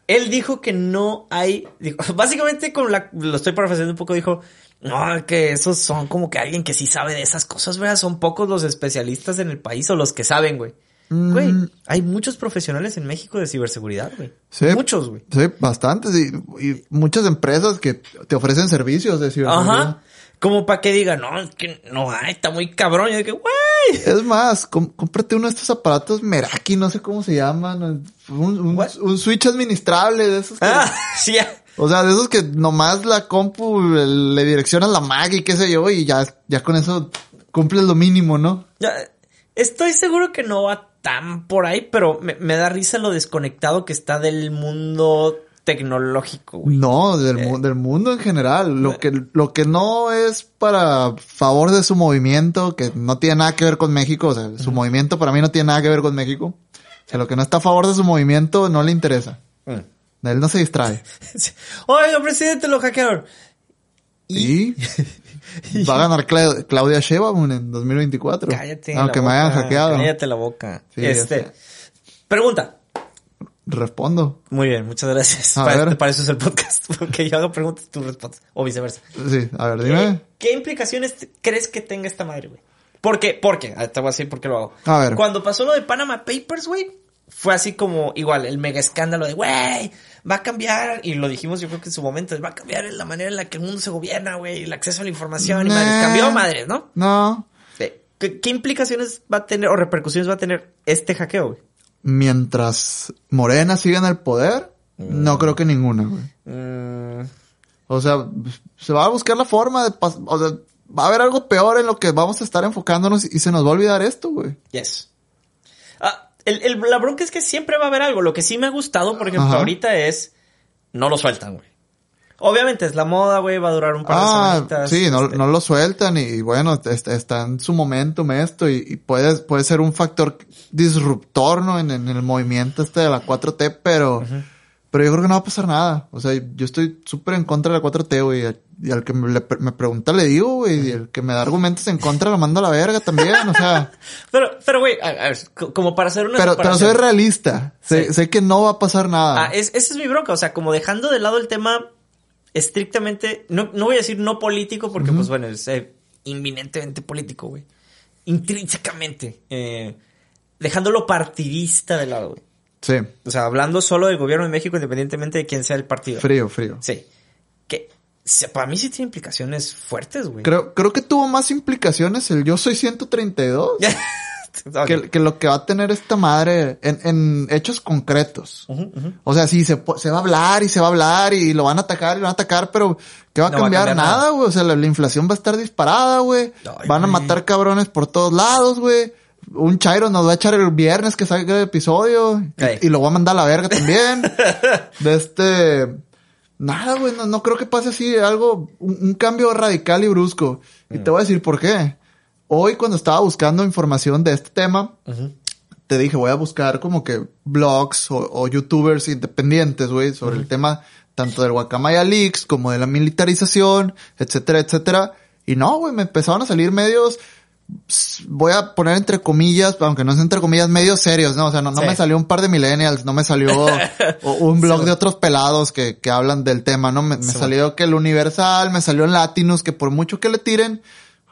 [SPEAKER 2] Él dijo que no hay. dijo- [LAUGHS] básicamente, con la. Lo estoy parafraseando un poco, dijo. No, que esos son como que alguien que sí sabe de esas cosas, güey. Son pocos los especialistas en el país o los que saben, güey.
[SPEAKER 1] Mm.
[SPEAKER 2] Güey, hay muchos profesionales en México de ciberseguridad, güey.
[SPEAKER 1] Sí.
[SPEAKER 2] Muchos, güey.
[SPEAKER 1] Sí, bastantes. Y, y muchas empresas que te ofrecen servicios de ciberseguridad.
[SPEAKER 2] Ajá. Como para que diga, no, es que no hay, está muy cabrón. Y yo que, güey.
[SPEAKER 1] Es más, cómprate uno de estos aparatos Meraki, no sé cómo se llaman. Un, un,
[SPEAKER 2] What?
[SPEAKER 1] un switch administrable de esos que...
[SPEAKER 2] Ah, [LAUGHS] sí.
[SPEAKER 1] O sea, de esos que nomás la compu le direccionas la mag y qué sé yo, y ya, ya con eso cumples lo mínimo, ¿no?
[SPEAKER 2] Ya, Estoy seguro que no va tan por ahí, pero me, me da risa lo desconectado que está del mundo tecnológico, güey.
[SPEAKER 1] No, del,
[SPEAKER 2] Eh.
[SPEAKER 1] mu- del mundo en general. Lo que, lo que no es para favor de su movimiento, que no tiene nada que ver con México, o sea, su movimiento para mí no tiene nada que ver con México. O sea, lo que no está a favor de su movimiento no le interesa. Él no se distrae. [LAUGHS]
[SPEAKER 2] Oiga, presidente, lo hackearon.
[SPEAKER 1] Y [LAUGHS] va a ganar Cla- Claudia Sheinbaum en 2024.
[SPEAKER 2] Cállate. la
[SPEAKER 1] Aunque me hayan
[SPEAKER 2] boca,
[SPEAKER 1] hackeado.
[SPEAKER 2] Cállate la boca.
[SPEAKER 1] Sí,
[SPEAKER 2] este. Pregunta.
[SPEAKER 1] Respondo.
[SPEAKER 2] Muy bien, muchas gracias.
[SPEAKER 1] A
[SPEAKER 2] para,
[SPEAKER 1] ver.
[SPEAKER 2] para eso es el podcast. [LAUGHS] Porque yo hago preguntas y tú respondes. O viceversa.
[SPEAKER 1] Sí, a ver, dime.
[SPEAKER 2] ¿Qué implicaciones crees que tenga esta madre, güey? ¿Por qué? ¿Por qué? Ah, Te voy a decir por qué lo hago.
[SPEAKER 1] A ver.
[SPEAKER 2] Cuando pasó lo de Panama Papers, güey, fue así como igual, el mega escándalo de, güey, va a cambiar, y lo dijimos yo creo que en su momento, va a cambiar la manera en la que el mundo se gobierna, güey, el acceso a la información, y
[SPEAKER 1] Nah.
[SPEAKER 2] madres, cambió madres, ¿no?
[SPEAKER 1] No.
[SPEAKER 2] ¿Qué, qué implicaciones va a tener o repercusiones va a tener este hackeo, güey?
[SPEAKER 1] Mientras Morena siga en el poder, no creo que ninguna, güey.
[SPEAKER 2] Mm,
[SPEAKER 1] O sea, se va a buscar la forma de pas- o sea, va a haber algo peor en lo que vamos a estar enfocándonos y se nos va a olvidar esto, güey.
[SPEAKER 2] yes. Ah, el, el- la bronca es que siempre va a haber algo. Lo que sí me ha gustado, por ejemplo,
[SPEAKER 1] Ajá.
[SPEAKER 2] ahorita es, no lo sueltan, güey. Obviamente es la moda, güey, va a durar un par de
[SPEAKER 1] Ah,
[SPEAKER 2] semanitas.
[SPEAKER 1] sí, no,
[SPEAKER 2] este,
[SPEAKER 1] no lo sueltan y, bueno, est- está en su momentum esto y, y puede, puede ser un factor disruptor, ¿no? En, en el movimiento este de la 4T, pero, pero yo creo que no va a pasar nada. O sea, yo estoy súper en contra de la 4T, güey. Y al que me, le- me pregunta le digo, güey. Y el que me da argumentos en contra lo mando a la verga también, o sea. [LAUGHS]
[SPEAKER 2] Pero, pero, güey, a, a ver, co- como para hacer una
[SPEAKER 1] Pero, pero soy realista. Sé,
[SPEAKER 2] Sí.
[SPEAKER 1] sé que no va a pasar nada.
[SPEAKER 2] Ah, es, esa es mi bronca, o sea, como dejando de lado el tema estrictamente, no, no voy a decir no político, porque pues bueno, es eh, inminentemente político, güey. Intrínsecamente. Eh, dejándolo partidista de lado, güey.
[SPEAKER 1] Sí.
[SPEAKER 2] O sea, hablando solo del gobierno de México, independientemente de quién sea el partido.
[SPEAKER 1] Frío, frío.
[SPEAKER 2] Sí. Que para mí sí tiene implicaciones fuertes, güey.
[SPEAKER 1] Creo, creo que tuvo más implicaciones el Yo Soy 132 [LAUGHS] [LAUGHS] Que, que lo que va a tener esta madre en, en hechos concretos. O sea, sí, se, se va a hablar y se va a hablar y lo van a atacar y lo van a atacar, pero ¿qué va a
[SPEAKER 2] No va a
[SPEAKER 1] cambiar?
[SPEAKER 2] nada.
[SPEAKER 1] güey. O sea, la, la inflación va a estar disparada, güey. Van a matar cabrones por todos lados, güey. Un Chairo nos va a echar el viernes que salga el episodio y- lo va a mandar a la verga también. [LAUGHS] de este... Nada, güey, no, no creo que pase así algo, un, un cambio radical y brusco. Y te voy a decir por qué. Hoy cuando estaba buscando información de este tema, te dije, voy a buscar como que blogs o, o youtubers independientes, güey, sobre el tema tanto del Guacamaya Leaks como de la militarización, etcétera, etcétera. Y no, güey, me empezaron a salir medios voy a poner entre comillas, aunque no es entre comillas, medios serios, ¿no? O sea, no, no
[SPEAKER 2] Sí.
[SPEAKER 1] me salió un par de millennials, no me salió [LAUGHS] un blog de otros pelados que, que hablan del tema, ¿no? Me, me
[SPEAKER 2] Sí.
[SPEAKER 1] salió que el Universal, me salió en Latinus, que por mucho que le tiren,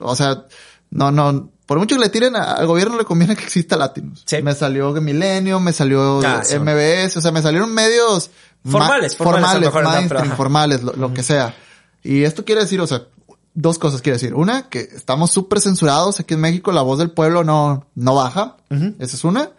[SPEAKER 1] o sea, no, no, por mucho que le tiren, a- al gobierno le conviene que exista Latinus.
[SPEAKER 2] Sí.
[SPEAKER 1] Me salió Milenio, me salió
[SPEAKER 2] Ah, sí.
[SPEAKER 1] MBS, o sea, me salieron medios ma-
[SPEAKER 2] Formales, formales lo mejor,
[SPEAKER 1] mainstream, formales, lo, lo que sea. Y esto quiere decir, o sea, dos cosas quiere decir. Una, que estamos súper censurados aquí en México, la voz del pueblo no, no baja. Esa es una.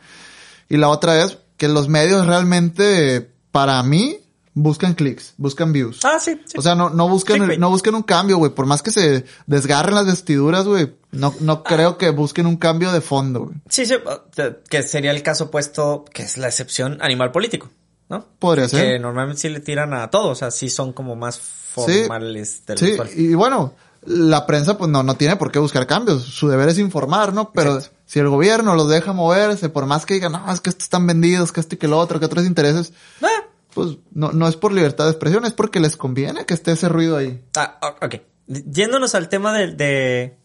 [SPEAKER 1] Y la otra es que los medios realmente, para mí, buscan clics, buscan views.
[SPEAKER 2] Ah, sí. sí.
[SPEAKER 1] O sea, no, no buscan, no buscan un cambio, güey. Por más que se desgarren las vestiduras, güey. No, no creo que busquen un cambio de fondo, güey.
[SPEAKER 2] Sí, sí, eh, que sería el caso opuesto, que es la excepción animal político, ¿no?
[SPEAKER 1] Podría
[SPEAKER 2] Que
[SPEAKER 1] ser.
[SPEAKER 2] normalmente sí le tiran a todos, o sea, sí son como más formales del
[SPEAKER 1] Sí,
[SPEAKER 2] usual.
[SPEAKER 1] y bueno, la prensa pues no, no tiene por qué buscar cambios. Su deber es informar, ¿no? Pero
[SPEAKER 2] Exacto.
[SPEAKER 1] si el gobierno los deja moverse, por más que digan, no, es que estos están vendidos, que este y que lo otro, que otros intereses,
[SPEAKER 2] Ah,
[SPEAKER 1] pues no, no es por libertad de expresión, es porque les conviene que esté ese ruido ahí.
[SPEAKER 2] Ah, ok. Yéndonos al tema de, de-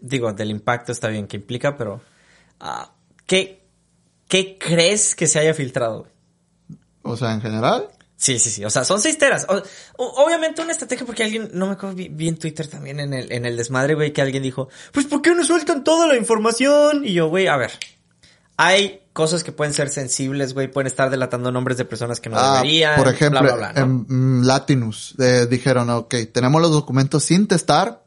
[SPEAKER 2] Digo, del impacto está bien que implica, pero... ah, ¿qué, ¿Qué crees que se haya filtrado?
[SPEAKER 1] O sea, en general.
[SPEAKER 2] Sí, sí, sí. O sea, son seis teras. O- obviamente una estrategia porque alguien, no me acuerdo, vi, vi en Twitter también en el, en el desmadre, güey, que alguien dijo, pues ¿por qué no sueltan toda la información? Y yo, güey, a ver. Hay cosas que pueden ser sensibles, güey, pueden estar delatando nombres de personas que no
[SPEAKER 1] Ah,
[SPEAKER 2] deberían.
[SPEAKER 1] por ejemplo,
[SPEAKER 2] bla, bla, bla, ¿no?
[SPEAKER 1] en mm, Latinus eh, dijeron, ok, tenemos los documentos sin testar,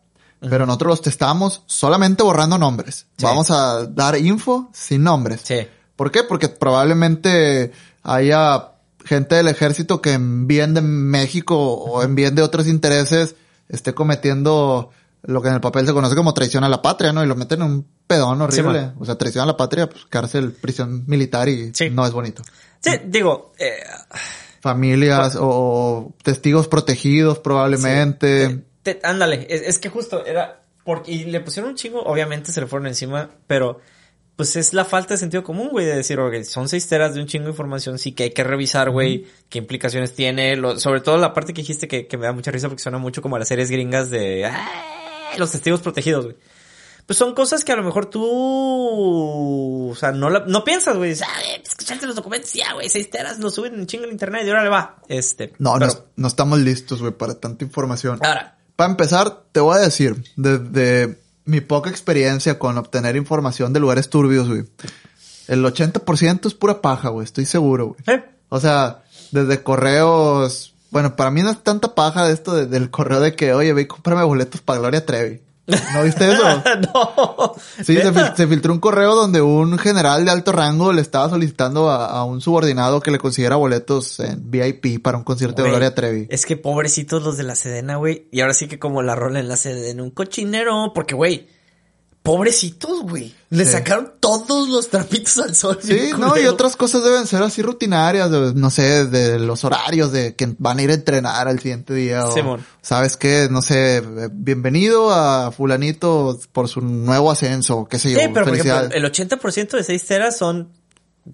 [SPEAKER 1] pero nosotros los testamos solamente borrando nombres.
[SPEAKER 2] Sí.
[SPEAKER 1] Vamos a dar info sin nombres.
[SPEAKER 2] Sí.
[SPEAKER 1] ¿Por qué? Porque probablemente haya gente del ejército que en bien de México o en bien de otros intereses esté cometiendo lo que en el papel se conoce como traición a la patria, ¿no? Y lo meten en un pedón horrible. o sea, traición a la patria, pues cárcel, prisión militar y
[SPEAKER 2] Sí.
[SPEAKER 1] no es bonito.
[SPEAKER 2] Sí, digo, eh,
[SPEAKER 1] Familias o testigos protegidos probablemente.
[SPEAKER 2] Sí. Te- ándale, es, es que justo era porque y le pusieron un chingo, obviamente se le fueron encima, pero pues es la falta de sentido común, güey, de decir, ok, son seis teras de un chingo de información, sí que hay que revisar, güey, qué implicaciones tiene, lo- sobre todo la parte que dijiste que, que me da mucha risa porque suena mucho como a las series gringas de "Ah, los testigos protegidos, güey. Pues son cosas que a lo mejor tú, o sea, no, la- no piensas, güey. Dices, Ah, pues escucharte los documentos, ya, güey, seis teras, lo suben en chingo en internet y ahora le va. Este.
[SPEAKER 1] No, no, no estamos listos, güey, para tanta información.
[SPEAKER 2] Ahora,
[SPEAKER 1] Para empezar, te voy a decir, desde mi poca experiencia con obtener información de lugares turbios, güey, el 80% es pura paja, güey, estoy seguro, güey.
[SPEAKER 2] ¿eh?
[SPEAKER 1] O sea, desde correos, bueno, para mí no es tanta paja de esto de- del correo de que, oye, ve y cómprame boletos para Gloria Trevi. ¿No viste eso? [LAUGHS]
[SPEAKER 2] no.
[SPEAKER 1] Sí, se, se filtró un correo donde un general de alto rango le estaba solicitando a, a un subordinado que le consiguiera boletos en VIP para un concierto de Gloria Trevi.
[SPEAKER 2] Es que pobrecitos los de la Sedena, güey. Y ahora sí que como la rola en la Sedena, un cochinero. Porque, güey, pobrecitos, güey. Le
[SPEAKER 1] Sí.
[SPEAKER 2] sacaron todos los trapitos al sol.
[SPEAKER 1] Sí, no, y otras cosas deben ser así rutinarias, de- no sé, de los horarios de que van a ir a entrenar al siguiente día. O,
[SPEAKER 2] Simón.
[SPEAKER 1] ¿Sabes qué? No sé, eh, bienvenido a fulanito por su nuevo ascenso, qué sé yo.
[SPEAKER 2] Sí, pero por ejemplo, el 80% de 6 teras son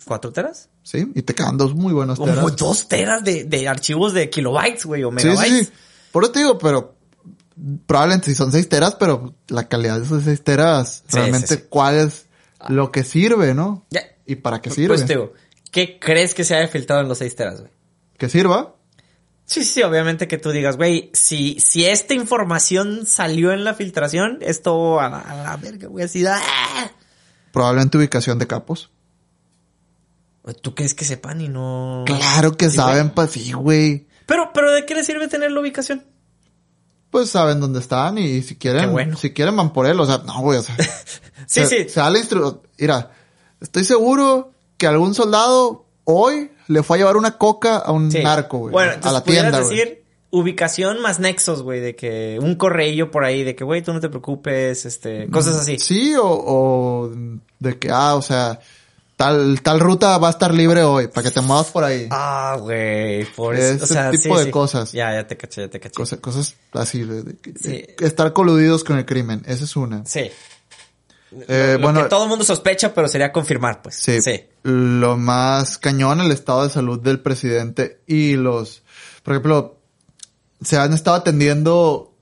[SPEAKER 2] 4 teras.
[SPEAKER 1] Sí, y te quedan dos muy buenos
[SPEAKER 2] Como
[SPEAKER 1] teras.
[SPEAKER 2] 2 teras de, de archivos de kilobytes, güey, o
[SPEAKER 1] Sí,
[SPEAKER 2] megabytes.
[SPEAKER 1] sí, sí. Por eso te digo, pero probablemente si son seis teras, pero la calidad de esos seis teras,
[SPEAKER 2] Sí,
[SPEAKER 1] realmente
[SPEAKER 2] sí, sí.
[SPEAKER 1] cuál es lo que sirve, ¿no?
[SPEAKER 2] Ya.
[SPEAKER 1] ¿Y para qué sirve?
[SPEAKER 2] Pues te digo, ¿qué crees que se haya filtrado en los 6 teras, güey?
[SPEAKER 1] que sirva.
[SPEAKER 2] Sí, sí, obviamente que tú digas, güey, si, si esta información salió en la filtración, esto a la, a la verga, güey, así, ¡ah!
[SPEAKER 1] Probablemente ubicación de capos.
[SPEAKER 2] ¿Tú crees que sepan y no...?
[SPEAKER 1] Claro que
[SPEAKER 2] Sí,
[SPEAKER 1] saben, pues sí, güey.
[SPEAKER 2] Pero, pero ¿de qué le sirve tener la ubicación?
[SPEAKER 1] Pues saben dónde están y si quieren,
[SPEAKER 2] bueno.
[SPEAKER 1] si quieren van por él, o sea, no, güey, o sea. [LAUGHS]
[SPEAKER 2] Sí,
[SPEAKER 1] se,
[SPEAKER 2] sí.
[SPEAKER 1] Se da la instru- Mira, estoy seguro que algún soldado hoy le fue a llevar una coca a un
[SPEAKER 2] Sí.
[SPEAKER 1] narco, güey.
[SPEAKER 2] Bueno,
[SPEAKER 1] a la tienda,
[SPEAKER 2] decir ubicación más nexos, güey, de que un correillo por ahí, de que, güey, tú no te preocupes, este, cosas así.
[SPEAKER 1] Sí, o, o de que, ah, o sea, tal, tal ruta va a estar libre hoy, para que te muevas por ahí.
[SPEAKER 2] Ah, güey, por
[SPEAKER 1] Ese
[SPEAKER 2] eso. O sea,
[SPEAKER 1] tipo
[SPEAKER 2] sí,
[SPEAKER 1] de
[SPEAKER 2] sí.
[SPEAKER 1] cosas.
[SPEAKER 2] Ya, ya te caché, ya te caché.
[SPEAKER 1] Cosas, cosas así, de, de- de-
[SPEAKER 2] Sí.
[SPEAKER 1] estar coludidos con el crimen, esa es una.
[SPEAKER 2] Sí.
[SPEAKER 1] Eh,
[SPEAKER 2] Lo
[SPEAKER 1] bueno,
[SPEAKER 2] que todo el mundo sospecha, pero sería confirmar, pues.
[SPEAKER 1] Sí.
[SPEAKER 2] Sí.
[SPEAKER 1] Lo más cañón, el estado de salud del presidente y los, por ejemplo, se han estado atendiendo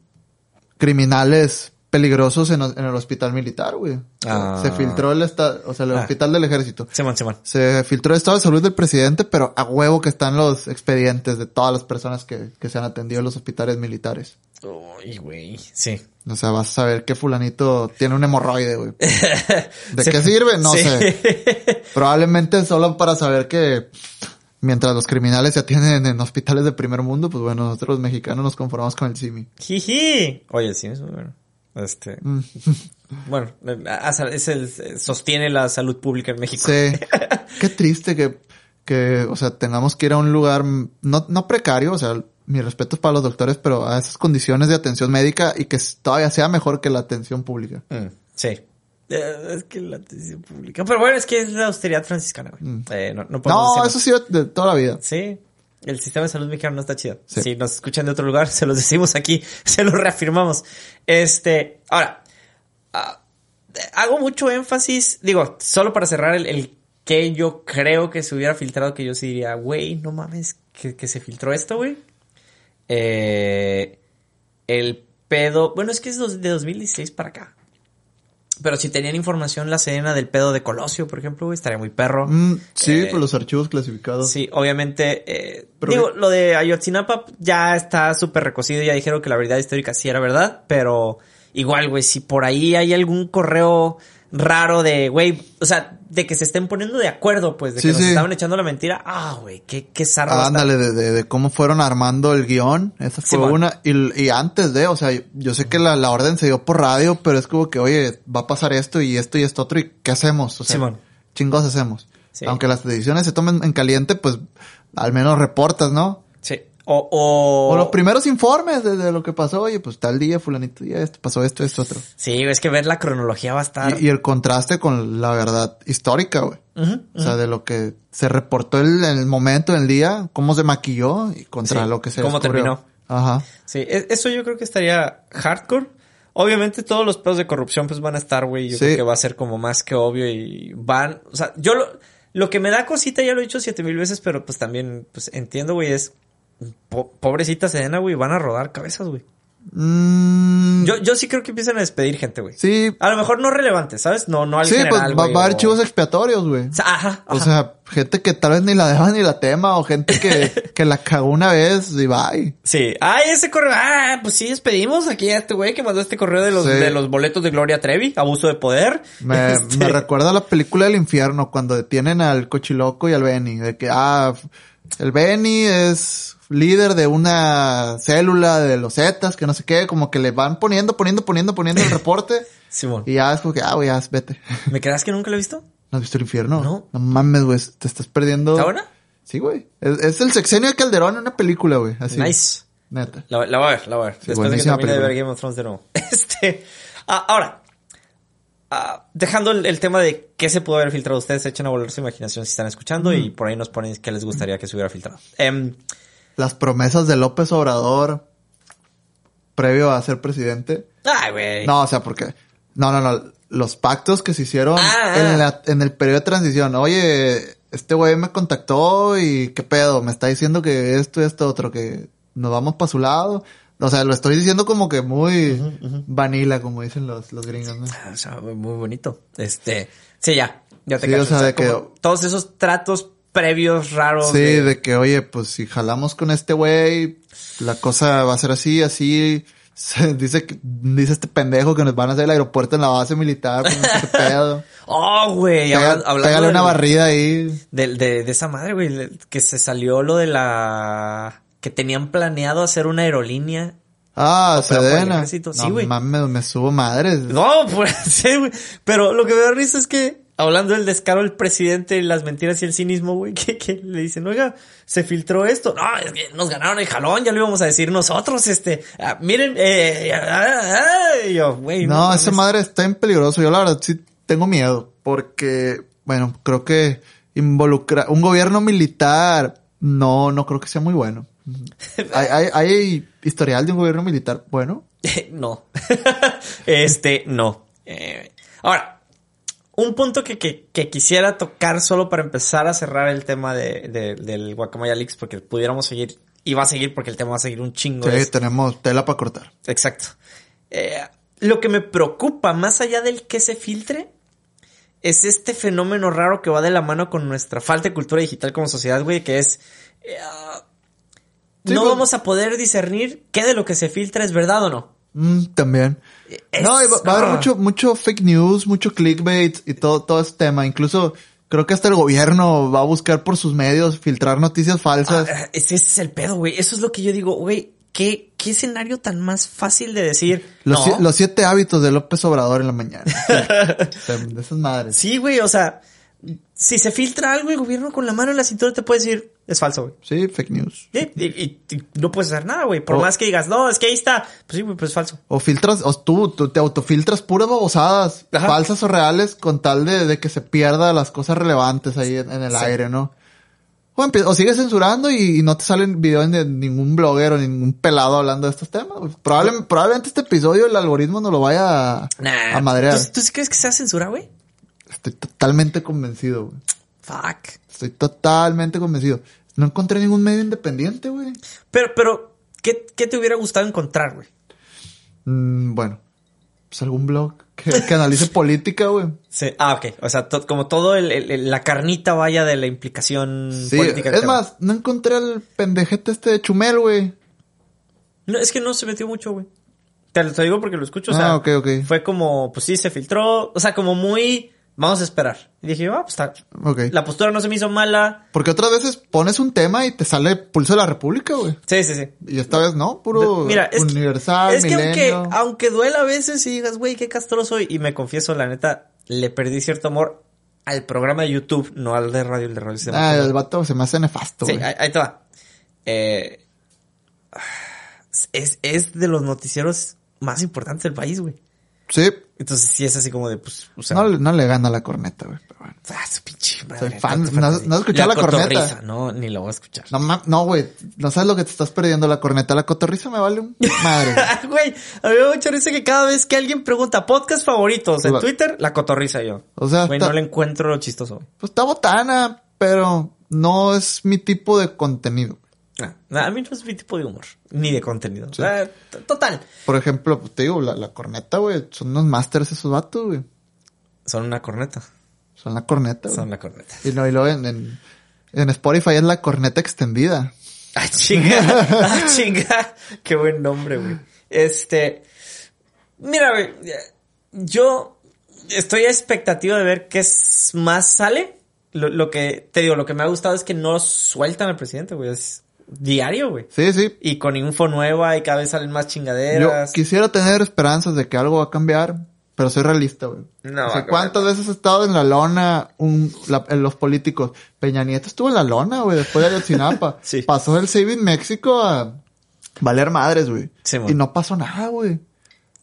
[SPEAKER 1] criminales peligrosos en, en el hospital militar, güey.
[SPEAKER 2] Ah.
[SPEAKER 1] Se filtró el estado, o sea, el
[SPEAKER 2] Ah.
[SPEAKER 1] hospital del ejército.
[SPEAKER 2] Simón, Simón.
[SPEAKER 1] Se filtró el estado de salud del presidente, pero a huevo que están los expedientes de todas las personas que, que se han atendido en los hospitales militares.
[SPEAKER 2] Uy, güey. Sí.
[SPEAKER 1] O sea, vas a saber que fulanito tiene un hemorroide, güey. [LAUGHS] ¿De
[SPEAKER 2] Sí.
[SPEAKER 1] qué sirve? No
[SPEAKER 2] Sí.
[SPEAKER 1] sé. Probablemente solo para saber que mientras los criminales se atienden en hospitales de primer mundo, pues bueno, nosotros los mexicanos nos conformamos con el simi.
[SPEAKER 2] Jiji. Oye, sí, es muy bueno. Este,
[SPEAKER 1] Mm. [LAUGHS]
[SPEAKER 2] bueno, es el, sostiene la salud pública en México.
[SPEAKER 1] Sí. [LAUGHS] Qué triste que, que, o sea, tengamos que ir a un lugar mm, no, no precario, o sea, mi respeto es para los doctores, pero a esas condiciones de atención médica y que todavía sea mejor que la atención pública.
[SPEAKER 2] Mm, sí. Eh, es que la atención pública. Pero bueno, es que es la austeridad franciscana, güey. Eh, no, no
[SPEAKER 1] Mm. No,
[SPEAKER 2] decir
[SPEAKER 1] eso sí de toda la vida.
[SPEAKER 2] Sí. El sistema de salud mexicano no está chido.
[SPEAKER 1] Sí.
[SPEAKER 2] Si nos escuchan de otro lugar, [LAUGHS] se los decimos aquí, se los reafirmamos. Este, ahora, ah, hago mucho énfasis, digo, solo para cerrar el, el que yo creo que se hubiera filtrado, que yo sí diría, güey, no mames, que, que se filtró esto, güey. Eh, el pedo, bueno, es que es de 2016 para acá. Pero si tenían información la Sedena del pedo de Colosio, por ejemplo, güey, estaría muy perro.
[SPEAKER 1] Mm, sí,
[SPEAKER 2] Eh,
[SPEAKER 1] por los archivos clasificados.
[SPEAKER 2] Sí, obviamente. eh,
[SPEAKER 1] Pero
[SPEAKER 2] digo, lo de Ayotzinapa ya está súper recocido. Ya dijeron que la verdad histórica sí era verdad. Pero igual, güey, si por ahí hay algún correo raro de, güey, o sea, de que se estén poniendo de acuerdo, pues, de
[SPEAKER 1] Sí,
[SPEAKER 2] que nos
[SPEAKER 1] sí.
[SPEAKER 2] estaban echando la mentira. Ah, güey, qué, qué
[SPEAKER 1] Ah, ándale, de, de, de cómo fueron armando el guion. Esa fue una. Y, y antes de, o sea, yo, sé que la, la orden se dio por radio, pero es como que, oye, va a pasar esto y esto y esto otro, ¿y qué hacemos? O sea, chingos hacemos.
[SPEAKER 2] Sí.
[SPEAKER 1] Aunque las decisiones se tomen en caliente, pues al menos reportas, ¿no?
[SPEAKER 2] O, o...
[SPEAKER 1] O los primeros informes de, de lo que pasó, oye, pues tal día, fulanito, ya esto, pasó esto, esto, otro.
[SPEAKER 2] Sí, es que ver la cronología va a estar.
[SPEAKER 1] Y, y el contraste con la verdad histórica, güey.
[SPEAKER 2] Ujú,
[SPEAKER 1] O sea, de lo que se reportó el- en el momento, en el día, cómo se maquilló y contra
[SPEAKER 2] Sí,
[SPEAKER 1] lo que se
[SPEAKER 2] cómo
[SPEAKER 1] descubrió.
[SPEAKER 2] terminó.
[SPEAKER 1] Ajá.
[SPEAKER 2] Sí, e- eso yo creo que estaría hardcore. Obviamente todos los pedos de corrupción pues van a estar, güey. Yo
[SPEAKER 1] Sí.
[SPEAKER 2] creo que va a ser como más que obvio y van, o sea, yo lo, lo que me da cosita, ya lo he dicho siete mil veces, pero pues también, pues entiendo, güey, es, po- pobrecita Sedena, güey, van a rodar cabezas, güey.
[SPEAKER 1] Mm,
[SPEAKER 2] Yo, yo sí creo que empiezan a despedir gente, güey.
[SPEAKER 1] sí,
[SPEAKER 2] A lo mejor no relevante, ¿sabes? No, no al
[SPEAKER 1] sí, pues
[SPEAKER 2] general,
[SPEAKER 1] va,
[SPEAKER 2] güey,
[SPEAKER 1] va a haber
[SPEAKER 2] o-
[SPEAKER 1] chivos expiatorios, güey.
[SPEAKER 2] O sea, ajá,
[SPEAKER 1] O sea, gente que tal vez ni la deba ni la tema, o gente que, [LAUGHS] que la cagó una vez y bye.
[SPEAKER 2] Sí. Ay, ese correo. Ah, pues sí, despedimos aquí a este güey que mandó este correo de los,
[SPEAKER 1] Sí.
[SPEAKER 2] de los boletos de Gloria Trevi, abuso de poder.
[SPEAKER 1] Me, [LAUGHS]
[SPEAKER 2] Este,
[SPEAKER 1] me recuerda a la película del infierno cuando detienen al cochiloco y al Benny. De que, ah, el Benny es líder de una célula de los Zetas, que no sé qué, como que le van poniendo, poniendo, poniendo, poniendo el reporte. [LAUGHS]
[SPEAKER 2] Simón.
[SPEAKER 1] y ya es como que, ah, güey, ya, vete. [LAUGHS]
[SPEAKER 2] ¿Me creas que nunca lo he visto?
[SPEAKER 1] ¿No has visto el infierno?
[SPEAKER 2] No.
[SPEAKER 1] No mames, güey, te estás perdiendo.
[SPEAKER 2] ¿Está buena?
[SPEAKER 1] Sí, güey. Es, es el sexenio de Calderón en una película, güey. Así.
[SPEAKER 2] Nice.
[SPEAKER 1] Neta.
[SPEAKER 2] La, la voy a ver, la voy a ver. Después de que termine de ver
[SPEAKER 1] película.
[SPEAKER 2] Game of Thrones de nuevo. [LAUGHS] Este. ah, ahora. ah, dejando el, el tema de qué se pudo haber filtrado, ustedes echen a volar su imaginación si están escuchando y por ahí nos ponen qué les gustaría que se hubiera filtrado. Em,
[SPEAKER 1] Las promesas de López Obrador previo a ser presidente.
[SPEAKER 2] ay, güey.
[SPEAKER 1] No, o sea, porque. No, no, no. Los pactos que se hicieron
[SPEAKER 2] Ah, ah.
[SPEAKER 1] en, la- en el periodo de transición. Oye, este güey me contactó y qué pedo, me está diciendo que esto y esto otro, que nos vamos para su lado. O sea, lo estoy diciendo como que muy vanilla, como dicen los, los gringos, ¿no?
[SPEAKER 2] Ah, O sea, muy bonito. Este. Sí, ya. Ya te
[SPEAKER 1] Sí,
[SPEAKER 2] cacho.
[SPEAKER 1] o sea, de
[SPEAKER 2] como
[SPEAKER 1] que-
[SPEAKER 2] Todos esos tratos previos raros.
[SPEAKER 1] Sí,
[SPEAKER 2] de-
[SPEAKER 1] de que, oye, pues si jalamos con este güey, la cosa va a ser así, así. [LAUGHS] Se- Dice que, dice este pendejo que nos van a hacer el aeropuerto en la base militar, no sé qué pedo.
[SPEAKER 2] Oh, güey.
[SPEAKER 1] Pégale una barrida ahí.
[SPEAKER 2] De, de, de esa madre, güey, que se salió lo de la... que tenían planeado hacer una aerolínea.
[SPEAKER 1] Ah, Sedena.
[SPEAKER 2] ejército, sí,
[SPEAKER 1] no
[SPEAKER 2] güey.
[SPEAKER 1] mames, me subo madres.
[SPEAKER 2] No, [LAUGHS] pues sí, güey. Pero lo que me da risa es que, hablando del descaro del presidente, las mentiras y el cinismo, güey, [LAUGHS] que, que le dicen, oiga, se filtró esto. No, es que nos ganaron el jalón, ya lo íbamos a decir nosotros, este. ah, miren, eh, ah, ah, yo, güey.
[SPEAKER 1] No, esa madre está en peligroso. Yo la verdad sí tengo miedo. Porque, bueno, creo que involucra un gobierno militar no, no creo que sea muy bueno. [LAUGHS] hay, hay, hay historial de un gobierno militar bueno. [LAUGHS]
[SPEAKER 2] no. este, no. Eh, ahora, un punto que, que, que quisiera tocar solo para empezar a cerrar el tema de, de- del Guacamaya Leaks, porque pudiéramos seguir, y va a seguir porque el tema va a seguir un chingo.
[SPEAKER 1] Sí, tenemos tela para cortar.
[SPEAKER 2] exacto. Eh, lo que me preocupa, más allá del que se filtre, es este fenómeno raro que va de la mano con nuestra falta de cultura digital como sociedad, güey, que es... eh, ah,
[SPEAKER 1] Sí,
[SPEAKER 2] no
[SPEAKER 1] pues-
[SPEAKER 2] vamos a poder discernir qué de lo que se filtra es verdad o no.
[SPEAKER 1] Mm, también.
[SPEAKER 2] Es-
[SPEAKER 1] no, va, a haber mucho, mucho fake news, mucho clickbait y todo, todo ese tema. Incluso creo que hasta el gobierno va a buscar por sus medios filtrar noticias falsas.
[SPEAKER 2] Ah, ese es el pedo, güey. Eso es lo que yo digo, güey. ¿Qué, qué escenario tan más fácil de decir?
[SPEAKER 1] Los,
[SPEAKER 2] no.
[SPEAKER 1] los siete hábitos de López Obrador en la mañana. [LAUGHS] De esas madres.
[SPEAKER 2] Sí, güey, o sea, si se filtra algo, el gobierno con la mano en la cintura te puede decir, es falso, güey.
[SPEAKER 1] Sí, fake news.
[SPEAKER 2] Sí, y, y- y no puedes hacer nada, güey. Por
[SPEAKER 1] O-
[SPEAKER 2] más que digas, no, es que ahí está. Pues sí, güey, pues es falso.
[SPEAKER 1] O filtras, o tú, tú te autofiltras puras babosadas,
[SPEAKER 2] Ajá.
[SPEAKER 1] falsas o reales, con tal de, de que se pierda las cosas relevantes ahí en, en el
[SPEAKER 2] Sí.
[SPEAKER 1] aire, ¿no? O, sigues censurando y, y no te salen videos de ningún blogger o ningún pelado hablando de estos temas. Probable- probablemente este episodio el algoritmo no lo vaya a, a madrear.
[SPEAKER 2] ¿Tú, tú sí crees que sea censura, güey?
[SPEAKER 1] Estoy totalmente convencido, güey.
[SPEAKER 2] Fuck.
[SPEAKER 1] Estoy totalmente convencido. No encontré ningún medio independiente, güey.
[SPEAKER 2] Pero, pero, ¿qué, qué te hubiera gustado encontrar, güey?
[SPEAKER 1] Mm, bueno, pues algún blog que, que analice [LAUGHS] política, güey.
[SPEAKER 2] Sí. Ah, ok. O sea, to- como todo el- el- el- la carnita vaya de la implicación
[SPEAKER 1] Sí,
[SPEAKER 2] política.
[SPEAKER 1] es más, no encontré al pendejete este de Chumel, güey.
[SPEAKER 2] No, es que no se metió mucho, güey. Te lo digo porque lo escucho, o
[SPEAKER 1] Ah,
[SPEAKER 2] sea.
[SPEAKER 1] ok, ok.
[SPEAKER 2] Fue como, pues sí, se filtró. O sea, como muy, vamos a esperar. Y dije, ah, pues está.
[SPEAKER 1] Ok.
[SPEAKER 2] La postura no se me hizo mala.
[SPEAKER 1] Porque otras veces pones un tema y te sale Pulso de la República, güey.
[SPEAKER 2] Sí, sí, sí.
[SPEAKER 1] Y esta vez no, puro
[SPEAKER 2] Mira, es que-
[SPEAKER 1] universal,
[SPEAKER 2] es que aunque, aunque duela a veces y digas, güey, qué castroso. Y me confieso, la neta, le perdí cierto amor al programa de YouTube, no al de radio, el de radio. se
[SPEAKER 1] Ah, el vato se me hace nefasto,
[SPEAKER 2] Sí,
[SPEAKER 1] güey.
[SPEAKER 2] ahí, ahí te va. Eh, es, es de los noticieros más importantes del país, güey.
[SPEAKER 1] Sí,
[SPEAKER 2] Entonces sí es así como de, pues, o sea...
[SPEAKER 1] no, no le gana la corneta, güey. Pero bueno.
[SPEAKER 2] Ah, su pinche madre.
[SPEAKER 1] Soy fan. ¿No no has escuchado la corneta?
[SPEAKER 2] No, ni lo voy a escuchar.
[SPEAKER 1] No, güey. No sabes lo que te estás perdiendo. La corneta, la cotorriza me vale un madre. [LAUGHS] güey.
[SPEAKER 2] A mí me mucha risa que cada vez que alguien pregunta podcast favoritos en
[SPEAKER 1] La-
[SPEAKER 2] Twitter, la cotorriza yo.
[SPEAKER 1] O sea,
[SPEAKER 2] Güey, no le encuentro lo chistoso.
[SPEAKER 1] Pues está botana, pero no es mi tipo de contenido.
[SPEAKER 2] Ah, nah, a mí no es mi tipo de humor, ni de contenido.
[SPEAKER 1] Sí.
[SPEAKER 2] Ah, total.
[SPEAKER 1] Por ejemplo, te digo, la, la corneta, güey. Son unos masters esos vatos, güey.
[SPEAKER 2] Son una corneta.
[SPEAKER 1] Son la corneta, güey.
[SPEAKER 2] Son la corneta.
[SPEAKER 1] Y, no, y luego en, en, en Spotify es la corneta extendida.
[SPEAKER 2] Ah, chinga. [LAUGHS] Ah, chinga. Qué buen nombre, güey. Este. Mira, güey. Yo estoy a expectativa de ver qué es- más sale. Lo, lo que, te digo, lo que me ha gustado es que no sueltan al presidente, güey. Es diario, güey.
[SPEAKER 1] Sí, sí.
[SPEAKER 2] Y con info nueva y cada vez salen más
[SPEAKER 1] Yo
[SPEAKER 2] chingaderas.
[SPEAKER 1] quisiera tener esperanzas de que algo va a cambiar, pero soy realista, güey.
[SPEAKER 2] No
[SPEAKER 1] o sea, ¿cuántas veces ha estado en la lona un, la- en los políticos? Peña Nieto estuvo en la lona, güey, después de Ayotzinapa. [LAUGHS]
[SPEAKER 2] Sí.
[SPEAKER 1] Pasó del Saving México a valer madres, güey.
[SPEAKER 2] Sí,
[SPEAKER 1] y no pasó nada, güey.